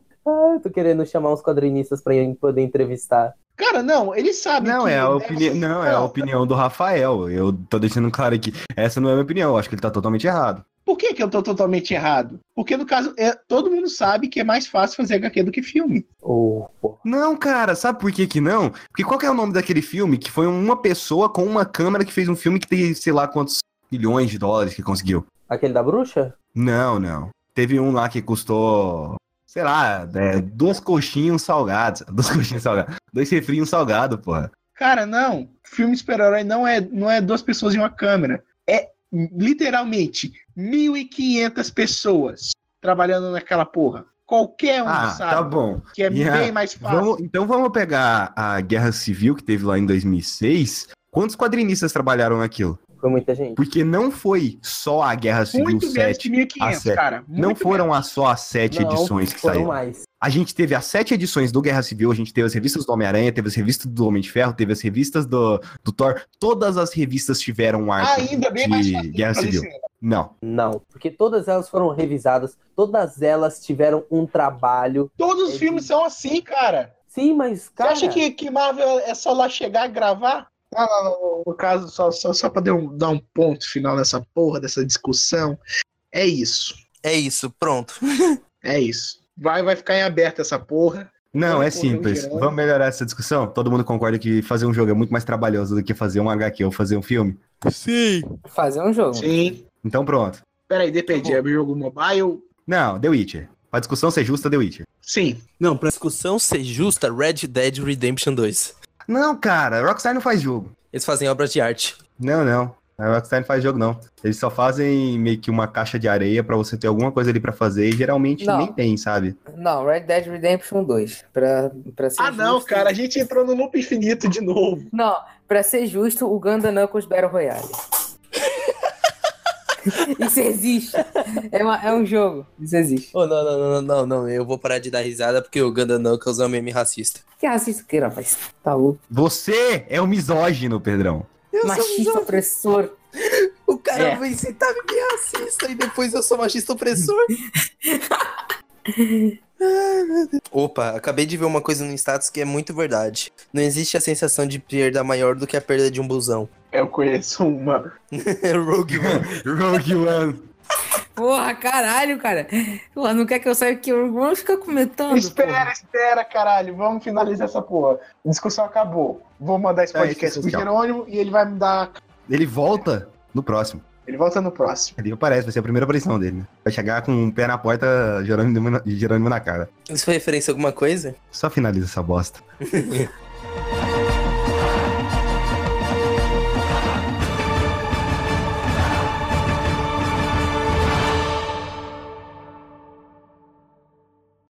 eu tô querendo chamar uns quadrinistas pra poder entrevistar. Cara, não, ele sabe Não, que é a opinião, ser- não, é a opinião do Rafael. Eu tô deixando claro aqui. Essa não é a minha opinião, eu acho que ele tá totalmente errado. Por que, que eu tô totalmente errado? Porque, no caso, é, todo mundo sabe que é mais fácil fazer HQ do que filme. Oh. Não, cara, sabe por que que não? Porque qual que é o nome daquele filme? Que foi uma pessoa com uma câmera que fez um filme que tem, sei lá, quantos milhões de dólares que conseguiu. Aquele da bruxa? Não, não. Teve um lá que custou, sei lá, é, duas coxinhas salgado. Duas coxinhas salgadas. Dois refrios salgado, porra. Cara, não. Filme super-herói não é, não é duas pessoas em uma câmera. É literalmente 1.500 pessoas trabalhando naquela porra. Qualquer um Ah, sabe tá bom. que é Yeah. bem mais fácil. Vamos- então vamos pegar a Guerra Civil que teve lá em 2006. Quantos quadrinistas trabalharam naquilo? Foi muita gente. Porque não foi só a Guerra Civil Muito menos 7. que 1.500, a sete. cara. Não Muito foram menos. as só as sete Não, edições que foram saíram. mais. A gente teve as sete edições do Guerra Civil, a gente teve as revistas do Homem-Aranha, teve as revistas do Homem de Ferro, teve as revistas do, do Thor. Todas as revistas tiveram um arco Ainda bem mais de fácil Guerra Civil. Não. Não, porque todas elas foram revisadas, todas elas tiveram um trabalho. Todos os É filmes são assim, cara. Sim, mas, Você cara. acha que, que Marvel é só lá chegar e gravar? Não, não, não. No caso, só, só, só pra dar um, dar um ponto final nessa porra, dessa discussão. É isso. É isso, pronto. É isso. Vai, vai ficar em aberto essa porra. Não, é simples. Vamos melhorar essa discussão? Todo mundo concorda que fazer um jogo é muito mais trabalhoso do que fazer um HQ ou fazer um filme? Sim. Fazer um jogo. Sim. Então pronto. Peraí, depende. É jogo mobile? Não, The Witcher. Pra discussão ser justa, The Witcher. Sim. Não, pra discussão ser justa, Red Dead Redemption 2. Não, cara, a Rockstar não faz jogo. Eles fazem obras de arte. Não, não. A Rockstar não faz jogo, não. Eles só fazem meio que uma caixa de areia pra você ter alguma coisa ali pra fazer e geralmente Não. nem tem, sabe? Não, Red Dead Redemption 2. Pra, pra ser Ah, não, justo- cara. A gente entrou no loop infinito de novo. Não, pra ser justo, o Ganda Knuckles Battle Royale. Isso existe. É, uma- é um jogo. Isso existe. Oh, não, não, não, não, não, eu vou parar de dar risada porque o Ganda Knuckles é um meme racista. Que racista que rapaz? Tá louco. Você é um misógino, Pedrão. Machista opressor. O cara É. vai incitar a me racista e depois eu sou machista opressor. Opa, acabei de ver uma coisa no status que é muito verdade. Não existe a sensação de perda maior do que a perda de um busão. Eu conheço uma. Rogue One. Rogue One. Porra, caralho, cara. Porra, não quer que eu saia aqui? Vamos ficar comentando. Espera, porra. espera, caralho. Vamos finalizar essa porra. A discussão acabou. Vou mandar esse É, podcast pro isso, tchau. Jerônimo e ele vai me dar. Ele volta no próximo. Ele volta no próximo. Ele aparece, vai ser a primeira aparição dele. né? Vai chegar com um pé na porta, Jerônimo na, Jerônimo na cara. Isso foi referência a alguma coisa? Só finaliza essa bosta.